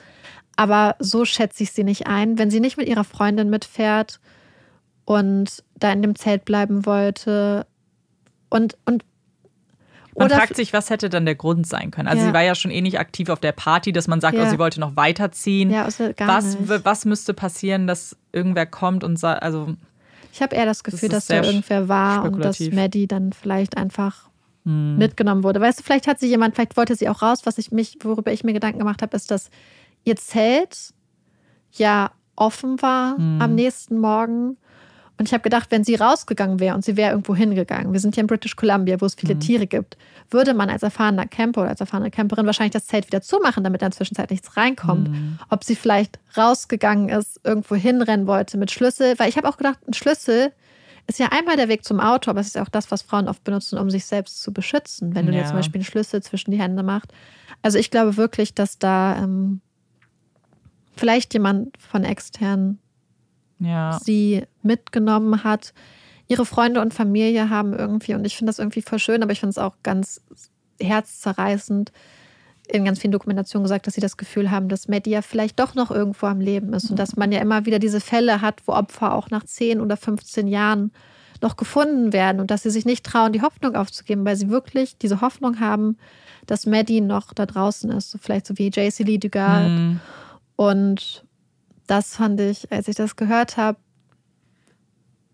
Aber so schätze ich sie nicht ein. Wenn sie nicht mit ihrer Freundin mitfährt und da in dem Zelt bleiben wollte und, und Man oder fragt sich, was hätte dann der Grund sein können? Also Ja. sie war ja schon eh nicht aktiv auf der Party, dass man sagt, Ja. oh, sie wollte noch weiterziehen. ja, also gar was, nicht. was müsste passieren, dass irgendwer kommt und sagt, also Ich habe eher das Gefühl, ist dass da irgendwer war und dass. Maddie dann vielleicht einfach hm, mitgenommen wurde. Weißt du, vielleicht hat sie jemand, vielleicht wollte sie auch raus. Was ich mich, worüber ich mir Gedanken gemacht habe, ist, dass ihr Zelt ja offen war Mhm. am nächsten Morgen. Und ich habe gedacht, wenn sie rausgegangen wäre und sie wäre irgendwo hingegangen, wir sind ja in British Columbia, wo es Mhm. viele Tiere gibt, würde man als erfahrener Camper oder als erfahrene Camperin wahrscheinlich das Zelt wieder zumachen, damit in der Zwischenzeit nichts reinkommt. Mhm. Ob sie vielleicht rausgegangen ist, irgendwo hinrennen wollte mit Schlüssel, weil ich habe auch gedacht, ein Schlüssel ist ja einmal der Weg zum Auto, aber es ist ja auch das, was Frauen oft benutzen, um sich selbst zu beschützen, wenn du dir Ja. zum Beispiel einen Schlüssel zwischen die Hände machst. Also ich glaube wirklich, dass da ähm, vielleicht jemand von extern ja. sie mitgenommen hat. Ihre Freunde und Familie haben irgendwie, und ich finde das irgendwie voll schön, aber ich finde es auch ganz herzzerreißend, in ganz vielen Dokumentationen gesagt, dass sie das Gefühl haben, dass Maddie ja vielleicht doch noch irgendwo am Leben ist und dass man ja immer wieder diese Fälle hat, wo Opfer auch nach 10 oder 15 Jahren noch gefunden werden und dass sie sich nicht trauen, die Hoffnung aufzugeben, weil sie wirklich diese Hoffnung haben, dass Maddie noch da draußen ist, so vielleicht so wie JC Lee Dugard. Hm, Und das fand ich, als ich das gehört habe,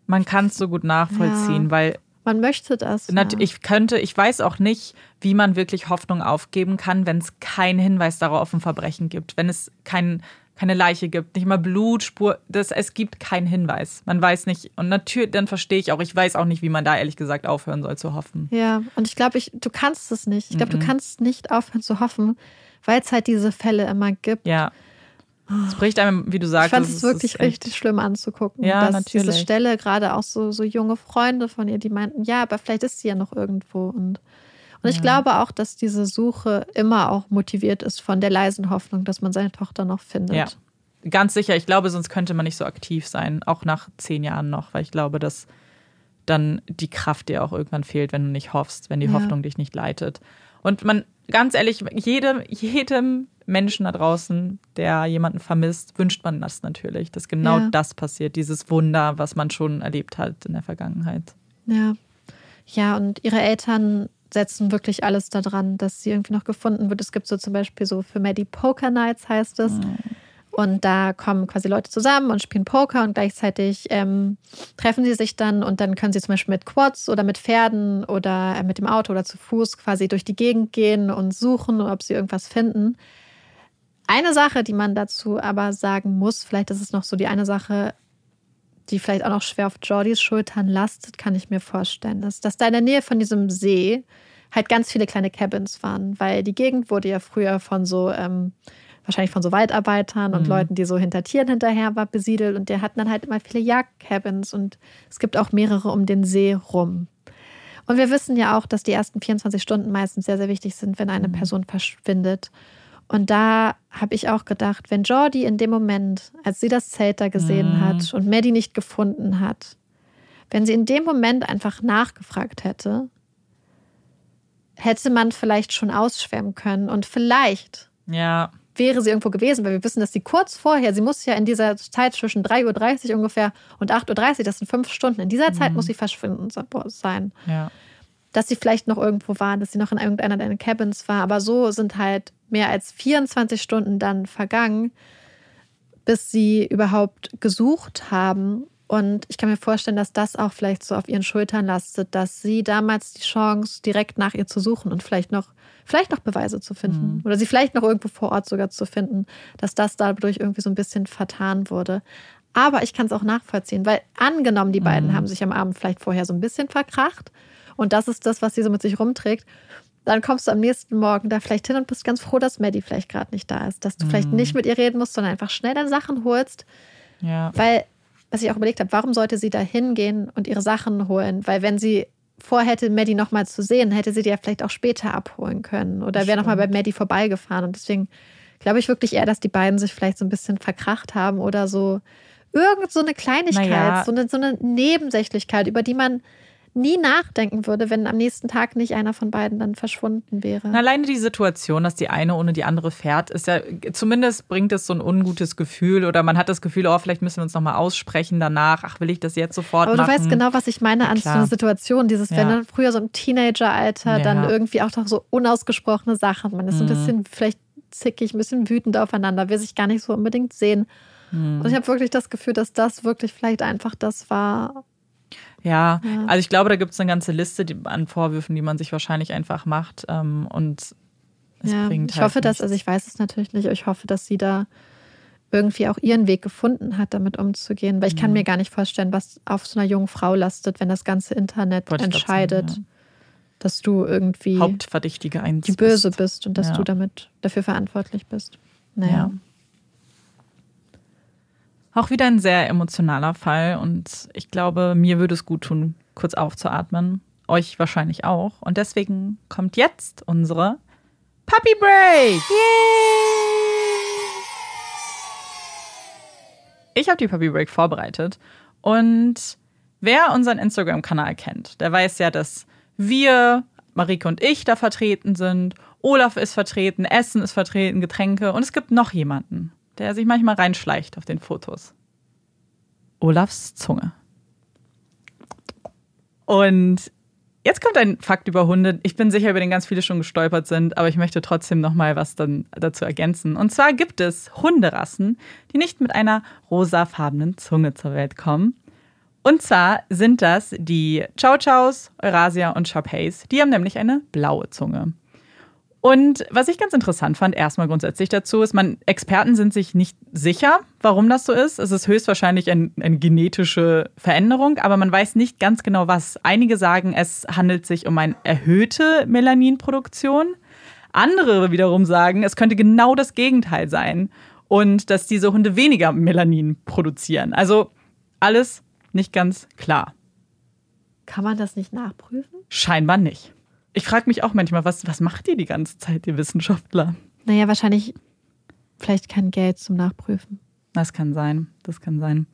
man kann es so gut nachvollziehen, Ja. weil man möchte das. ja. ich könnte, ich weiß auch nicht, wie man wirklich Hoffnung aufgeben kann, wenn es keinen Hinweis darauf auf ein Verbrechen gibt, wenn es kein, keine Leiche gibt, nicht mal Blutspur, das, es gibt keinen Hinweis. Man weiß nicht, und natürlich, dann verstehe ich auch, ich weiß auch nicht, wie man da ehrlich gesagt aufhören soll zu hoffen. Ja, und ich glaube, ich, du kannst es nicht. Ich glaube, Mhm. du kannst nicht aufhören zu hoffen, weil es halt diese Fälle immer gibt. Ja. Es bricht einem, wie du sagst, ich fand es wirklich ist richtig schlimm anzugucken. Ja, dass natürlich. Diese Stelle, gerade auch so, so junge Freunde von ihr, die meinten, ja, aber vielleicht ist sie ja noch irgendwo. Und, und ich Ja. glaube auch, dass diese Suche immer auch motiviert ist von der leisen Hoffnung, dass man seine Tochter noch findet. Ja. Ganz sicher. Ich glaube, sonst könnte man nicht so aktiv sein, auch nach zehn Jahren noch, weil ich glaube, dass dann die Kraft dir auch irgendwann fehlt, wenn du nicht hoffst, wenn die Ja. Hoffnung dich nicht leitet. Und man, ganz ehrlich, jedem, jedem Menschen da draußen, der jemanden vermisst, wünscht man das natürlich, dass genau Ja. das passiert, dieses Wunder, was man schon erlebt hat in der Vergangenheit. Ja. Ja, und ihre Eltern setzen wirklich alles daran, dass sie irgendwie noch gefunden wird. Es gibt so zum Beispiel so für Maddie Poker Nights heißt es. Und da kommen quasi Leute zusammen und spielen Poker und gleichzeitig ähm, treffen sie sich dann und dann können sie zum Beispiel mit Quads oder mit Pferden oder äh, mit dem Auto oder zu Fuß quasi durch die Gegend gehen und suchen, ob sie irgendwas finden. Eine Sache, die man dazu aber sagen muss, vielleicht ist es noch so die eine Sache, die vielleicht auch noch schwer auf Jordys Schultern lastet, kann ich mir vorstellen, ist, dass da in der Nähe von diesem See halt ganz viele kleine Cabins waren, weil die Gegend wurde ja früher von so, ähm, wahrscheinlich von so Waldarbeitern und Mhm. Leuten, die so hinter Tieren hinterher war, besiedelt und der hatten dann halt immer viele Jagdcabins und es gibt auch mehrere um den See rum. Und wir wissen ja auch, dass die ersten 24 Stunden meistens sehr, sehr wichtig sind, wenn eine Mhm. Person verschwindet. Und da habe ich auch gedacht, wenn Jordi in dem Moment, als sie das Zelt da gesehen Mhm. hat und Maddie nicht gefunden hat, wenn sie in dem Moment einfach nachgefragt hätte, hätte man vielleicht schon ausschwemmen können und vielleicht Ja. Wäre sie irgendwo gewesen, weil wir wissen, dass sie kurz vorher, sie muss ja in dieser Zeit zwischen 3.30 Uhr ungefähr und 8.30 Uhr, das sind fünf Stunden, in dieser Zeit muss sie verschwinden sein. Ja. Dass sie vielleicht noch irgendwo war, dass sie noch in irgendeiner der Cabins war, aber so sind halt mehr als 24 Stunden dann vergangen, bis sie überhaupt gesucht haben. Und ich kann mir vorstellen, dass das auch vielleicht so auf ihren Schultern lastet, dass sie damals die Chance, direkt nach ihr zu suchen und vielleicht noch, vielleicht noch Beweise zu finden oder sie vielleicht noch irgendwo vor Ort sogar zu finden, dass das dadurch irgendwie so ein bisschen vertan wurde. Aber ich kann es auch nachvollziehen, weil angenommen, die beiden haben sich am Abend vielleicht vorher so ein bisschen verkracht und das ist das, was sie so mit sich rumträgt, dann kommst du am nächsten Morgen da vielleicht hin und bist ganz froh, dass Maddie vielleicht gerade nicht da ist, dass du vielleicht nicht mit ihr reden musst, sondern einfach schnell deine Sachen holst, Ja. weil, was ich auch überlegt habe, warum sollte sie da hingehen und ihre Sachen holen? Weil wenn sie vorhätte, Maddie nochmal zu sehen, hätte sie die ja vielleicht auch später abholen können oder wäre nochmal bei Maddie vorbeigefahren. Und deswegen glaube ich wirklich eher, dass die beiden sich vielleicht so ein bisschen verkracht haben oder so irgend so eine Kleinigkeit, Naja. so, eine, so eine Nebensächlichkeit, über die man nie nachdenken würde, wenn am nächsten Tag nicht einer von beiden dann verschwunden wäre. Und alleine die Situation, dass die eine ohne die andere fährt, ist ja, zumindest bringt es so ein ungutes Gefühl oder man hat das Gefühl, oh, vielleicht müssen wir uns nochmal aussprechen danach. Ach, will ich das jetzt sofort Aber du machen? weißt genau, was ich meine an so einer Situation. Dieses, wenn Ja. dann früher so im Teenageralter dann Ja. Mhm. irgendwie auch noch so unausgesprochene Sachen. Man ist so ein bisschen vielleicht zickig, ein bisschen wütend aufeinander, will sich gar nicht so unbedingt sehen. Mhm. Und ich habe wirklich das Gefühl, dass das wirklich vielleicht einfach das war. Ja, Ja. also ich glaube, da gibt es eine ganze Liste an Vorwürfen, die man sich wahrscheinlich einfach macht. Ähm, und es Ja, bringt ich halt hoffe, dass, nichts. also ich weiß es natürlich nicht, ich hoffe, dass sie da irgendwie auch ihren Weg gefunden hat, damit umzugehen. Weil ich Mhm. kann mir gar nicht vorstellen, was auf so einer jungen Frau lastet, wenn das ganze Internet Wollte ich entscheidet, sagen, dass du irgendwie Hauptverdächtige eins die Böse bist. bist und dass Ja. du damit dafür verantwortlich bist. Naja. Ja. Auch wieder ein sehr emotionaler Fall und ich glaube, mir würde es gut tun, kurz aufzuatmen. Euch wahrscheinlich auch. Und deswegen kommt jetzt unsere Puppy Break. Ich habe die Puppy Break vorbereitet und wer unseren Instagram-Kanal kennt, der weiß ja, dass wir, Marike und ich, da vertreten sind. Olaf ist vertreten, Essen ist vertreten, Getränke und es gibt noch jemanden, der sich manchmal reinschleicht auf den Fotos. Olafs Zunge. Und jetzt kommt ein Fakt über Hunde. Ich bin sicher, über den ganz viele schon gestolpert sind, aber ich möchte trotzdem noch mal was dann dazu ergänzen. Und zwar gibt es Hunderassen, die nicht mit einer rosafarbenen Zunge zur Welt kommen. Und zwar sind das die Chow Chows, Eurasia und Sharpeis. Die haben nämlich eine blaue Zunge. Und was ich ganz interessant fand, erstmal grundsätzlich dazu, ist, man, Experten sind sich nicht sicher, warum das so ist. Es ist höchstwahrscheinlich ein, eine genetische Veränderung, aber man weiß nicht ganz genau was. Einige sagen, es handelt sich um eine erhöhte Melaninproduktion. Andere wiederum sagen, es könnte genau das Gegenteil sein und dass diese Hunde weniger Melanin produzieren. Also alles nicht ganz klar. Kann man das nicht nachprüfen? Scheinbar nicht. Ich frage mich auch manchmal, was, was macht ihr die ganze Zeit, ihr Wissenschaftler? Naja, wahrscheinlich vielleicht kein Geld zum Nachprüfen. Das kann sein, das kann sein.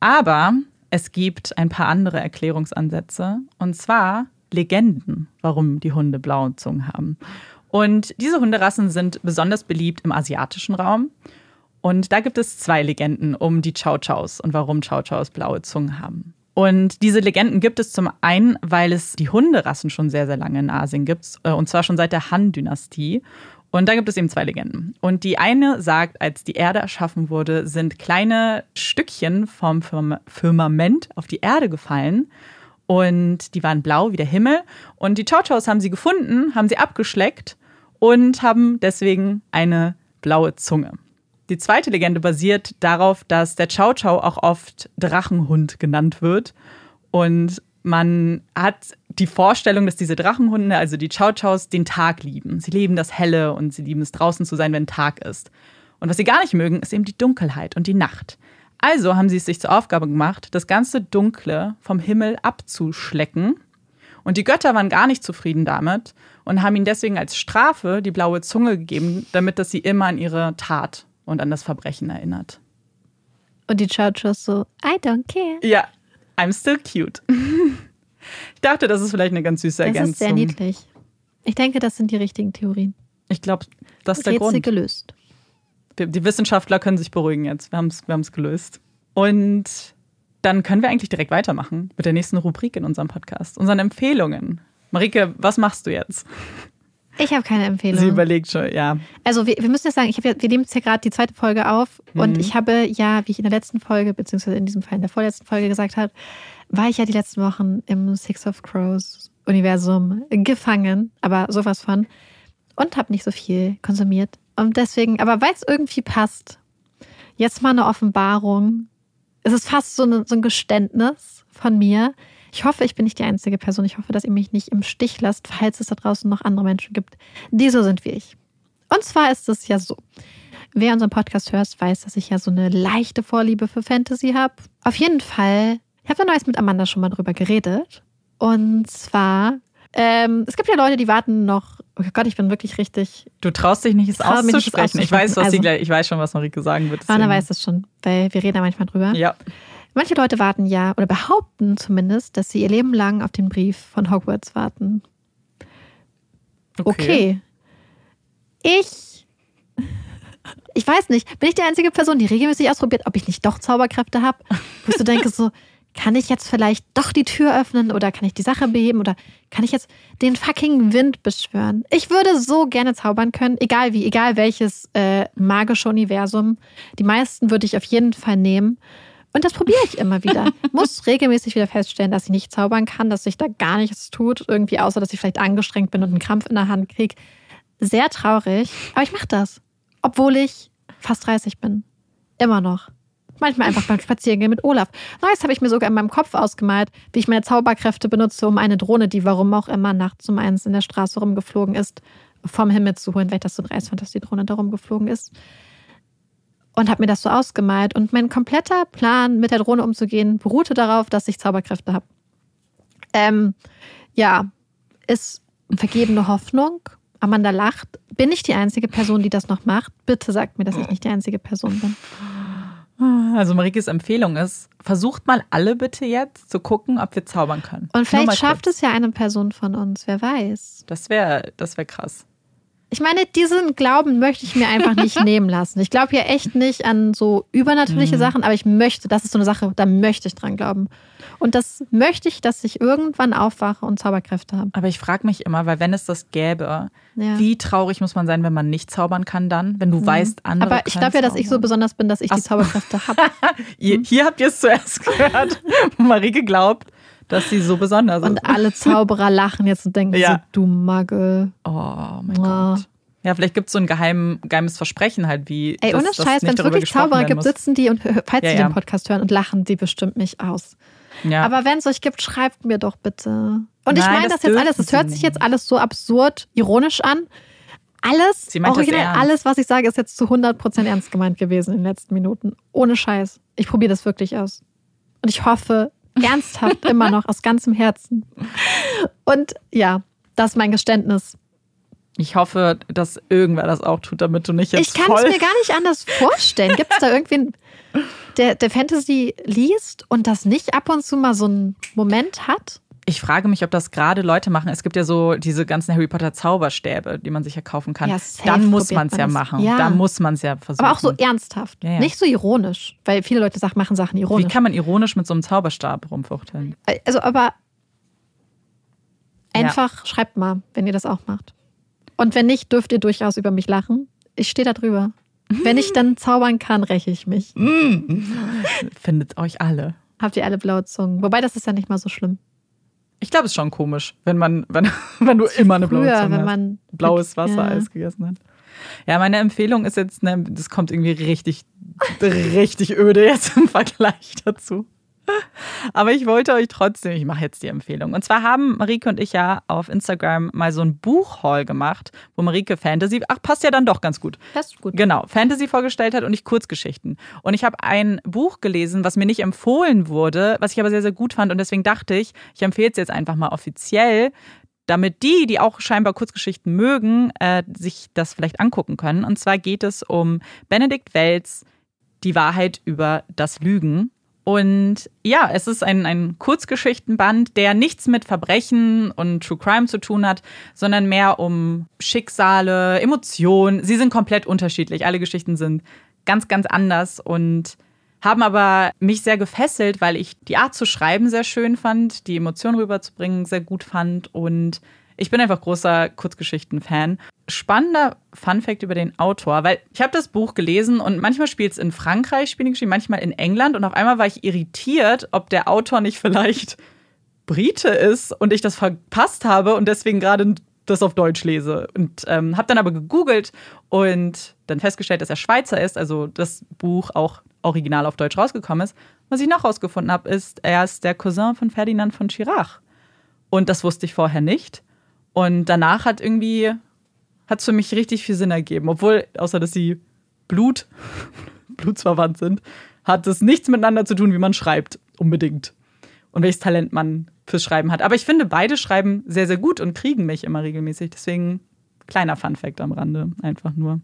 Aber es gibt ein paar andere Erklärungsansätze und zwar Legenden, warum die Hunde blaue Zungen haben. Und diese Hunderassen sind besonders beliebt im asiatischen Raum. Und da gibt es zwei Legenden um die Chow Chows und warum Chow Chows blaue Zungen haben. Und diese Legenden gibt es zum einen, weil es die Hunderassen schon sehr, sehr lange in Asien gibt, äh, und zwar schon seit der Han-Dynastie. Und da gibt es eben zwei Legenden. Und die eine sagt, als die Erde erschaffen wurde, sind kleine Stückchen vom Firma- Firmament auf die Erde gefallen. Und die waren blau wie der Himmel. Und die Chow Chows haben sie gefunden, haben sie abgeschleckt und haben deswegen eine blaue Zunge. Die zweite Legende basiert darauf, dass der Chow Chow auch oft Drachenhund genannt wird. Und man hat die Vorstellung, dass diese Drachenhunde, also die Chow Chows, den Tag lieben. Sie lieben das Helle und sie lieben es draußen zu sein, wenn Tag ist. Und was sie gar nicht mögen, ist eben die Dunkelheit und die Nacht. Also haben sie es sich zur Aufgabe gemacht, das ganze Dunkle vom Himmel abzuschlecken. Und die Götter waren gar nicht zufrieden damit und haben ihnen deswegen als Strafe die blaue Zunge gegeben, damit das sie immer an ihre Tat und an das Verbrechen erinnert. Und die Chow Chows so, I don't care. Ja, I'm still cute. <laughs> ich dachte, das ist vielleicht eine ganz süße Ergänzung. Das ist sehr niedlich. Ich denke, das sind die richtigen Theorien. Ich glaube, das ist der Rätsel Grund. gelöst. Die Wissenschaftler können sich beruhigen jetzt. Wir haben es wir haben's gelöst. Und dann können wir eigentlich direkt weitermachen mit der nächsten Rubrik in unserem Podcast, unseren Empfehlungen. Marike, was machst du jetzt? Ich habe keine Empfehlung. Sie überlegt schon, ja. Also wir, wir müssen jetzt sagen, ich hab ja, wir nehmen jetzt ja gerade die zweite Folge auf Mhm. und ich habe ja, wie ich in der letzten Folge, beziehungsweise in diesem Fall in der vorletzten Folge gesagt habe, war ich ja die letzten Wochen im Six of Crows Universum gefangen, aber sowas von und habe nicht so viel konsumiert und deswegen, aber weil es irgendwie passt, jetzt mal eine Offenbarung. Es ist fast so, eine, so ein Geständnis von mir. Ich hoffe, ich bin nicht die einzige Person. Ich hoffe, dass ihr mich nicht im Stich lasst, falls es da draußen noch andere Menschen gibt, die so sind wie ich. Und zwar ist es ja so. Wer unseren Podcast hört, weiß, dass ich ja so eine leichte Vorliebe für Fantasy habe. Auf jeden Fall, ich habe da neues mit Amanda schon mal drüber geredet. Und zwar, ähm, es gibt ja Leute, die warten noch. Oh Gott, ich bin wirklich richtig. Du traust dich nicht, es mich nicht, auszusprechen. Ich weiß, was auszusprechen. sie Also- gleich, ich weiß schon, was Marike sagen wird. Anna weiß es schon, weil wir reden da manchmal drüber. Ja. Manche Leute warten ja oder behaupten zumindest, dass sie ihr Leben lang auf den Brief von Hogwarts warten. Okay. Ich. Ich weiß nicht, bin ich die einzige Person, die regelmäßig ausprobiert, ob ich nicht doch Zauberkräfte habe? Wo ich so denke, so, kann ich jetzt vielleicht doch die Tür öffnen oder kann ich die Sache beheben oder kann ich jetzt den fucking Wind beschwören? Ich würde so gerne zaubern können, egal wie, egal welches äh, magische Universum. Die meisten würde ich auf jeden Fall nehmen. Und das probiere ich immer wieder. <laughs> Muss regelmäßig wieder feststellen, dass ich nicht zaubern kann, dass sich da gar nichts tut, irgendwie außer, dass ich vielleicht angestrengt bin und einen Krampf in der Hand kriege. Sehr traurig, aber ich mache das. Obwohl ich fast 30 bin. Immer noch. Manchmal einfach beim Spazierengehen mit Olaf. Neues habe ich mir sogar in meinem Kopf ausgemalt, wie ich meine Zauberkräfte benutze, um eine Drohne, die warum auch immer nachts um eins in der Straße rumgeflogen ist, vom Himmel zu holen, weil ich das so dreist fand, dass die Drohne da rumgeflogen ist. Und habe mir das so ausgemalt. Und mein kompletter Plan, mit der Drohne umzugehen, beruhte darauf, dass ich Zauberkräfte habe. Ähm, ja, ist vergebene Hoffnung. Amanda lacht. Bin ich die einzige Person, die das noch macht? Bitte sagt mir, dass ich nicht die einzige Person bin. Also Marikes Empfehlung ist, versucht mal alle bitte jetzt zu gucken, ob wir zaubern können. Und vielleicht schafft kurz. es ja eine Person von uns, wer weiß. Das wäre das wär krass. Ich meine, diesen Glauben möchte ich mir einfach nicht <laughs> nehmen lassen. Ich glaube ja echt nicht an so übernatürliche Mhm. Sachen, aber ich möchte, das ist so eine Sache, da möchte ich dran glauben. Und das möchte ich, dass ich irgendwann aufwache und Zauberkräfte habe. Aber ich frage mich immer, weil wenn es das gäbe, Ja. Mhm. wie traurig muss man sein, wenn man nicht zaubern kann dann? Wenn du weißt, andere aber ich glaube ja, dass ich so besonders bin, dass ich Ach die. Zauberkräfte habe. <laughs> Ihr, hier habt ihr es zuerst gehört. <laughs> Marike glaubt, dass sie so besonders Und ist. alle Zauberer lachen jetzt und denken Ja. so, du Magel. Oh mein Ah. Gott. Ja, vielleicht gibt es so ein geheim, geheimes Versprechen halt, wie. Ey, ohne Scheiß, wenn es wirklich Zauberer gibt, muss. sitzen die und <laughs> falls Ja, sie ja. den Podcast hören und lachen die bestimmt mich aus. Ja. Aber wenn es euch gibt, schreibt mir doch bitte. Und ich Nein, meine das das jetzt alles, es hört sich jetzt alles so absurd, ironisch an. Alles, original, alles, was ich sage, ist jetzt zu 100% ernst gemeint gewesen in den letzten Minuten. Ohne Scheiß. Ich probiere das wirklich aus. Und ich hoffe <laughs> ernsthaft immer noch aus ganzem Herzen. Und ja, das ist mein Geständnis. ich hoffe, dass irgendwer das auch tut, damit du nicht jetzt Ich kann es mir gar nicht anders vorstellen. Gibt es da irgendwen, der, der Fantasy liest und das nicht ab und zu mal so einen Moment hat? Ich frage mich, ob das gerade Leute machen. Es gibt ja so diese ganzen Harry Potter Zauberstäbe, die man sich ja kaufen kann. Ja, Dann muss man es ja machen. Ja. Dann muss man es ja versuchen. Aber auch so ernsthaft. Ja. Nicht so ironisch, weil viele Leute sagen, machen Sachen Wie ironisch. kann man ironisch mit so einem Zauberstab rumfuchteln? Also, aber einfach schreibt mal, wenn ihr das auch macht. Und wenn nicht, dürft ihr durchaus über mich lachen. Ich stehe da drüber. Wenn ich dann zaubern kann, räche ich mich. <laughs> Findet euch alle. Habt ihr alle blaue Zungen. Wobei, das ist ja nicht mal so schlimm. Ich glaube, es ist schon komisch, wenn man, wenn, <laughs> wenn du immer eine blaue Früher, Zunge wenn hast. man blaues Ja. Wassereis gegessen hat. Ja, meine Empfehlung ist jetzt, ne, das kommt irgendwie richtig, <laughs> richtig öde jetzt im Vergleich dazu. <laughs> Aber ich wollte euch trotzdem, ich mache jetzt die Empfehlung. Und zwar haben Marike und ich ja auf Instagram mal so ein Buchhaul gemacht, wo Marike Fantasy, ach, passt ja dann doch ganz gut. Passt gut. Genau, Fantasy vorgestellt hat und ich Kurzgeschichten. Und ich habe ein Buch gelesen, was mir nicht empfohlen wurde, was ich aber sehr, sehr gut fand. Und deswegen dachte ich, ich empfehle es jetzt einfach mal offiziell, damit die, die auch scheinbar Kurzgeschichten mögen, äh, sich das vielleicht angucken können. Und zwar geht es um Benedikt Wells, Die Wahrheit über das Lügen. Und ja, es ist ein, ein Kurzgeschichtenband, der nichts mit Verbrechen und True Crime zu tun hat, sondern mehr um Schicksale, Emotionen. Sie sind komplett unterschiedlich. Alle Geschichten sind ganz, ganz anders und haben aber mich sehr gefesselt, weil ich die Art zu schreiben sehr schön fand, die Emotionen rüberzubringen sehr gut fand und ich bin einfach großer Kurzgeschichten-Fan. Spannender Fun-Fact über den Autor, weil ich habe das Buch gelesen und manchmal spielt es in Frankreich, spielen die manchmal in England und auf einmal war ich irritiert, ob der Autor nicht vielleicht Brite ist und ich das verpasst habe und deswegen gerade das auf Deutsch lese. Und ähm, habe dann aber gegoogelt und dann festgestellt, dass er Schweizer ist, also das Buch auch original auf Deutsch rausgekommen ist. Was ich noch rausgefunden habe, ist, er ist der Cousin von Ferdinand von Chirac. Und das wusste ich vorher nicht. Und danach hat irgendwie, hat es für mich richtig viel Sinn ergeben. Obwohl, außer dass sie Blut, <laughs> blutsverwandt sind, hat es nichts miteinander zu tun, wie man schreibt, unbedingt. Und welches Talent man fürs Schreiben hat. Aber ich finde, beide schreiben sehr, sehr gut und kriegen mich immer regelmäßig. Deswegen kleiner Fun-Fact am Rande, einfach nur.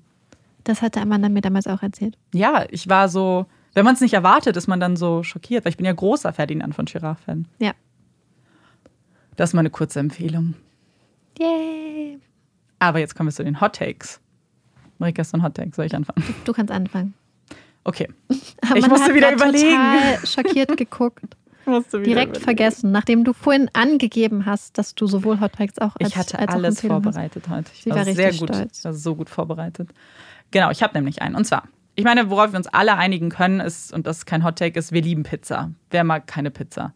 Das hatte Amanda mir damals auch erzählt. Ja, ich war so, wenn man es nicht erwartet, ist man dann so schockiert, weil ich bin ja großer Ferdinand von Chirac-Fan. Ja. Das ist mal eine kurze Empfehlung. Yay! Aber jetzt kommen wir zu den Hot Takes. Marika, hast du einen Hot Take? Soll ich anfangen? Du kannst anfangen. Okay. <laughs> <laughs> Ich musste wieder überlegen. total schockiert geguckt. Musst du wieder Direkt überlegen. vergessen, nachdem du vorhin angegeben hast, dass du sowohl Hot Takes auch als Ich hatte als alles Empfehlungen hast. vorbereitet heute. Ich Sie war, war sehr richtig gut. stolz. Ich war so gut vorbereitet. Genau, ich habe nämlich einen. Und zwar, ich meine, worauf wir uns alle einigen können, ist, und das ist kein Hot Take, ist, wir lieben Pizza. Wer mag keine Pizza?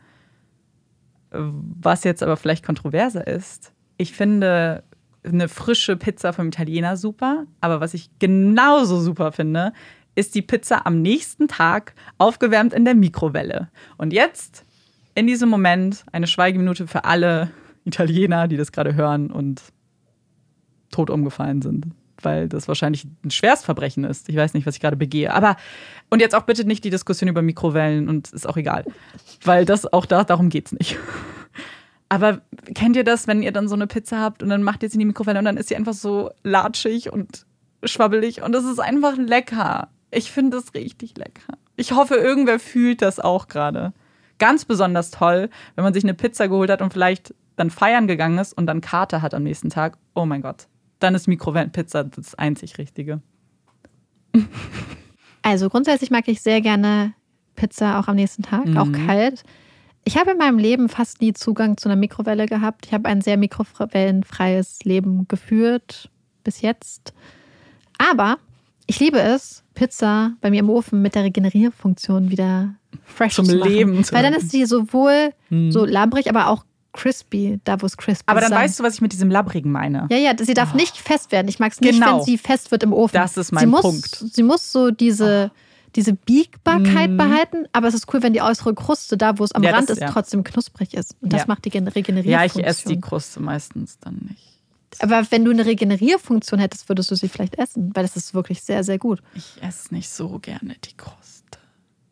Was jetzt aber vielleicht kontroverser ist, ich finde eine frische Pizza vom Italiener super, aber was ich genauso super finde, ist die Pizza am nächsten Tag aufgewärmt in der Mikrowelle. Und jetzt, in diesem Moment, eine Schweigeminute für alle Italiener, die das gerade hören und tot umgefallen sind. Weil das wahrscheinlich ein Schwerstverbrechen ist. Ich weiß nicht, was ich gerade begehe. Aber, und jetzt auch bitte nicht die Diskussion über Mikrowellen und ist auch egal. Weil das auch da, darum geht's nicht. Aber kennt ihr das, wenn ihr dann so eine Pizza habt und dann macht ihr sie in die Mikrowelle und dann ist sie einfach so latschig und schwabbelig und es ist einfach lecker. Ich finde das richtig lecker. Ich hoffe, irgendwer fühlt das auch gerade. Ganz besonders toll, wenn man sich eine Pizza geholt hat und vielleicht dann feiern gegangen ist und dann Karte hat am nächsten Tag. Oh mein Gott. Dann ist Mikrowellenpizza das einzig Richtige. <laughs> Also grundsätzlich mag ich sehr gerne Pizza auch am nächsten Tag, Mhm. auch kalt. Ich habe in meinem Leben fast nie Zugang zu einer Mikrowelle gehabt. Ich habe ein sehr mikrowellenfreies Leben geführt bis jetzt. Aber ich liebe es, Pizza bei mir im Ofen mit der Regenerierfunktion wieder fresh Zum zu machen. Leben Weil dann ist sie sowohl Hm. so labrig, aber auch crispy, da wo es crispy Aber dann sein. weißt du, was ich mit diesem Labbrigen meine. Ja, ja, sie darf nicht fest werden. Ich mag es nicht, Genau. wenn sie fest wird im Ofen. Das ist mein sie muss, Punkt. Sie muss so diese, diese Biegbarkeit Mhm. behalten, aber es ist cool, wenn die äußere Kruste, da wo es am Ja, Rand das- ist, ja. trotzdem knusprig ist. Und das Ja. macht die Gen- Ja, Regenerierfunktion. ich esse die Kruste meistens dann nicht. aber wenn du eine Regenerierfunktion hättest, würdest du sie vielleicht essen, weil das ist wirklich sehr, sehr gut. Ich esse nicht so gerne die Kruste.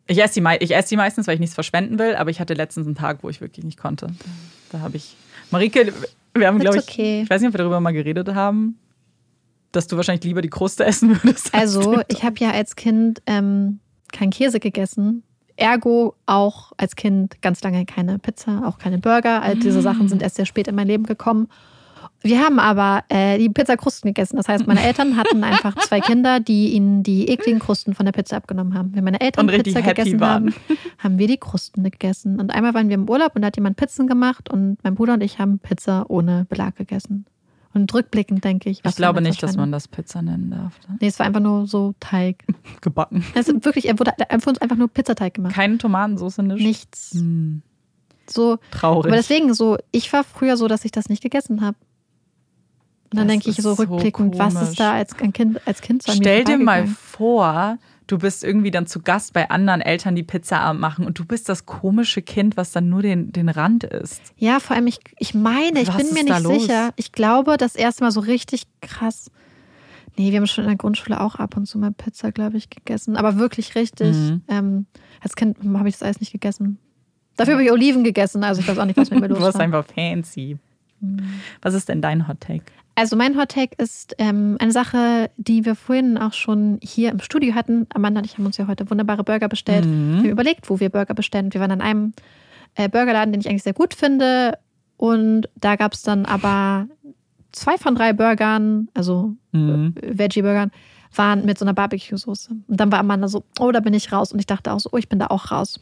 Ich esse die, ich esse die meistens, weil ich nichts verschwenden will, aber ich hatte letztens einen Tag, wo ich wirklich nicht konnte. Da habe ich. Marike, wir haben, glaube ich, okay. ich weiß nicht, ob wir darüber mal geredet haben, dass du wahrscheinlich lieber die Kruste <laughs> essen würdest. als Also, ich habe ja als Kind ähm, keinen Käse gegessen. Ergo auch als Kind ganz lange keine Pizza, auch keine Burger. All diese Sachen sind erst sehr spät in mein Leben gekommen. Wir haben aber äh, die Pizzakrusten gegessen. Das heißt, meine Eltern hatten <laughs> einfach zwei Kinder, die ihnen die ekligen Krusten von der Pizza abgenommen haben. Wenn meine Eltern Pizza gegessen waren. haben, haben wir die Krusten gegessen. Und einmal waren wir im Urlaub und da hat jemand Pizzen gemacht und mein Bruder und ich haben Pizza ohne Belag gegessen. Und rückblickend denke ich, was ich glaube nicht, dass man das Pizza nennen darf. Ne? Nee, es war einfach nur so Teig. <laughs> Gebacken. Es ist wirklich, er wurde für uns einfach nur Pizzateig gemacht. Keine Tomatensauce, nicht? Nichts. Hm, So, traurig. aber deswegen so, ich war früher so, dass ich das nicht gegessen habe. Und dann Das denke ich so so rückblickend, was komisch. ist da als ein Kind, als Kind so Stell dir mal vor, du bist irgendwie dann zu Gast bei anderen Eltern, die Pizza machen und du bist das komische Kind, was dann nur den, den Rand isst. Ja, vor allem, ich, ich meine, ich Was bin mir ist nicht sicher. Ich glaube, das erste Mal so richtig krass. Nee, wir haben schon in der Grundschule auch ab und zu mal Pizza, glaube ich, gegessen. Aber wirklich richtig. Mhm. Ähm, als Kind habe ich das alles nicht gegessen. Dafür habe ich Oliven gegessen. Also ich weiß auch nicht, was mit mir <laughs> Du los warst war. einfach fancy. Was ist denn dein Hot Take? Also mein Hot Take ist ähm, eine Sache, die wir vorhin auch schon hier im Studio hatten. Amanda und ich haben uns ja heute wunderbare Burger bestellt. Mhm. Wir haben überlegt, wo wir Burger bestellen. Wir waren an einem äh, Burgerladen, den ich eigentlich sehr gut finde. Und da gab es dann aber zwei von drei Burgern, also Mhm. äh, Veggie-Burgern, waren mit so einer Barbecue-Soße. Und dann war Amanda so, oh, da bin ich raus. Und ich dachte auch so, oh, ich bin da auch raus.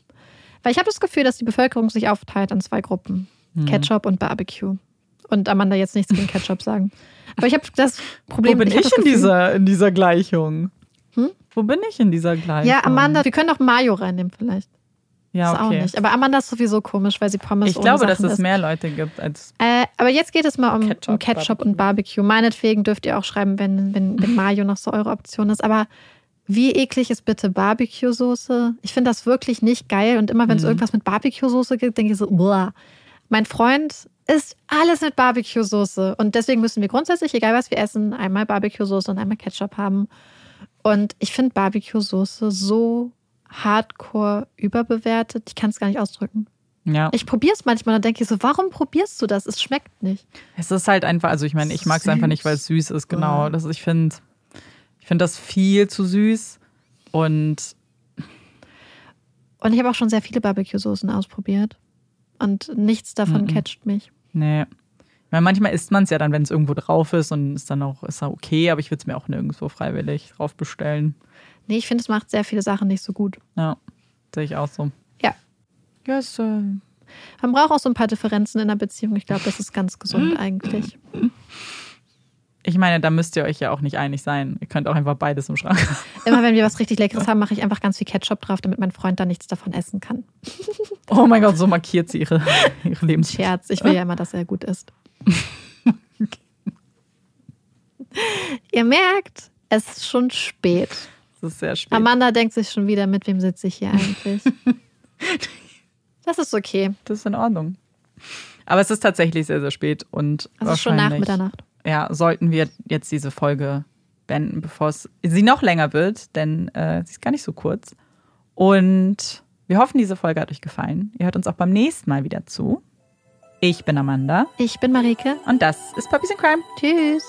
Weil ich habe das Gefühl, dass die Bevölkerung sich aufteilt in zwei Gruppen. Mhm. Ketchup und Barbecue. Und Amanda jetzt nichts gegen Ketchup sagen. Aber ich habe das Problem, Wo bin ich, das in, Gefühl- dieser, in dieser Gleichung? Hm? Wo bin ich in dieser Gleichung? Ja, Amanda, wir können auch Mayo reinnehmen vielleicht. Ja, Das auch okay. nicht. Aber Amanda ist sowieso komisch, weil sie Pommes Ich glaube, dass Sachen es isst. mehr Leute gibt als. Äh, aber jetzt geht es mal um Ketchup, um Ketchup und Barbecue. Meinetwegen dürft ihr auch schreiben, wenn, wenn, wenn Mayo noch so eure Option ist. Aber wie eklig ist bitte Barbecue-Soße? Ich finde das wirklich nicht geil. Und immer wenn es Mhm. irgendwas mit Barbecue-Soße gibt, denke ich so, boah. Mein Freund isst alles mit Barbecue-Soße. Und deswegen müssen wir grundsätzlich, egal was wir essen, einmal Barbecue-Soße und einmal Ketchup haben. Und ich finde Barbecue-Soße so hardcore überbewertet. Ich kann es gar nicht ausdrücken. Ja. Ich probiere es manchmal und denke so, warum probierst du das? Es schmeckt nicht. Es ist halt einfach, also ich meine, ich mag es einfach nicht, weil es süß ist, genau. Ja. Das, ich finde ich find das viel zu süß. Und Und ich habe auch schon sehr viele Barbecue-Soßen ausprobiert. Und nichts davon Mhm. catcht mich. Nee. Ich meine, manchmal isst man es ja dann, wenn es irgendwo drauf ist und ist dann auch ist ja okay, aber ich würde es mir auch nirgendwo freiwillig drauf bestellen. Nee, ich finde, es macht sehr viele Sachen nicht so gut. Ja, sehe ich auch so. Ja. Ja, ist, äh, Man braucht auch so ein paar Differenzen in der Beziehung. Ich glaube, das ist ganz gesund <gasps> eigentlich. Ich meine, da müsst ihr euch ja auch nicht einig sein. Ihr könnt auch einfach beides im Schrank haben. <laughs> Immer wenn wir was richtig Leckeres haben, mache ich einfach ganz viel Ketchup drauf, damit mein Freund da nichts davon essen kann. <laughs> Oh mein Gott, so markiert sie ihre, ihre Lebens. Scherz, ich will ja immer, dass er gut ist. <laughs> Ihr merkt, es ist schon spät. Das ist sehr spät. Amanda denkt sich schon wieder, mit wem sitze ich hier eigentlich? Das ist okay. Das ist in Ordnung. Aber es ist tatsächlich sehr, sehr spät und Es ist schon nach Mitternacht. Ja, sollten wir jetzt diese Folge beenden, bevor es sie noch länger wird, denn äh, sie ist gar nicht so kurz. Und wir hoffen, diese Folge hat euch gefallen. Ihr hört uns auch beim nächsten Mal wieder zu. Ich bin Amanda Ich bin Marike. und das ist Puppies in Crime. Tschüss.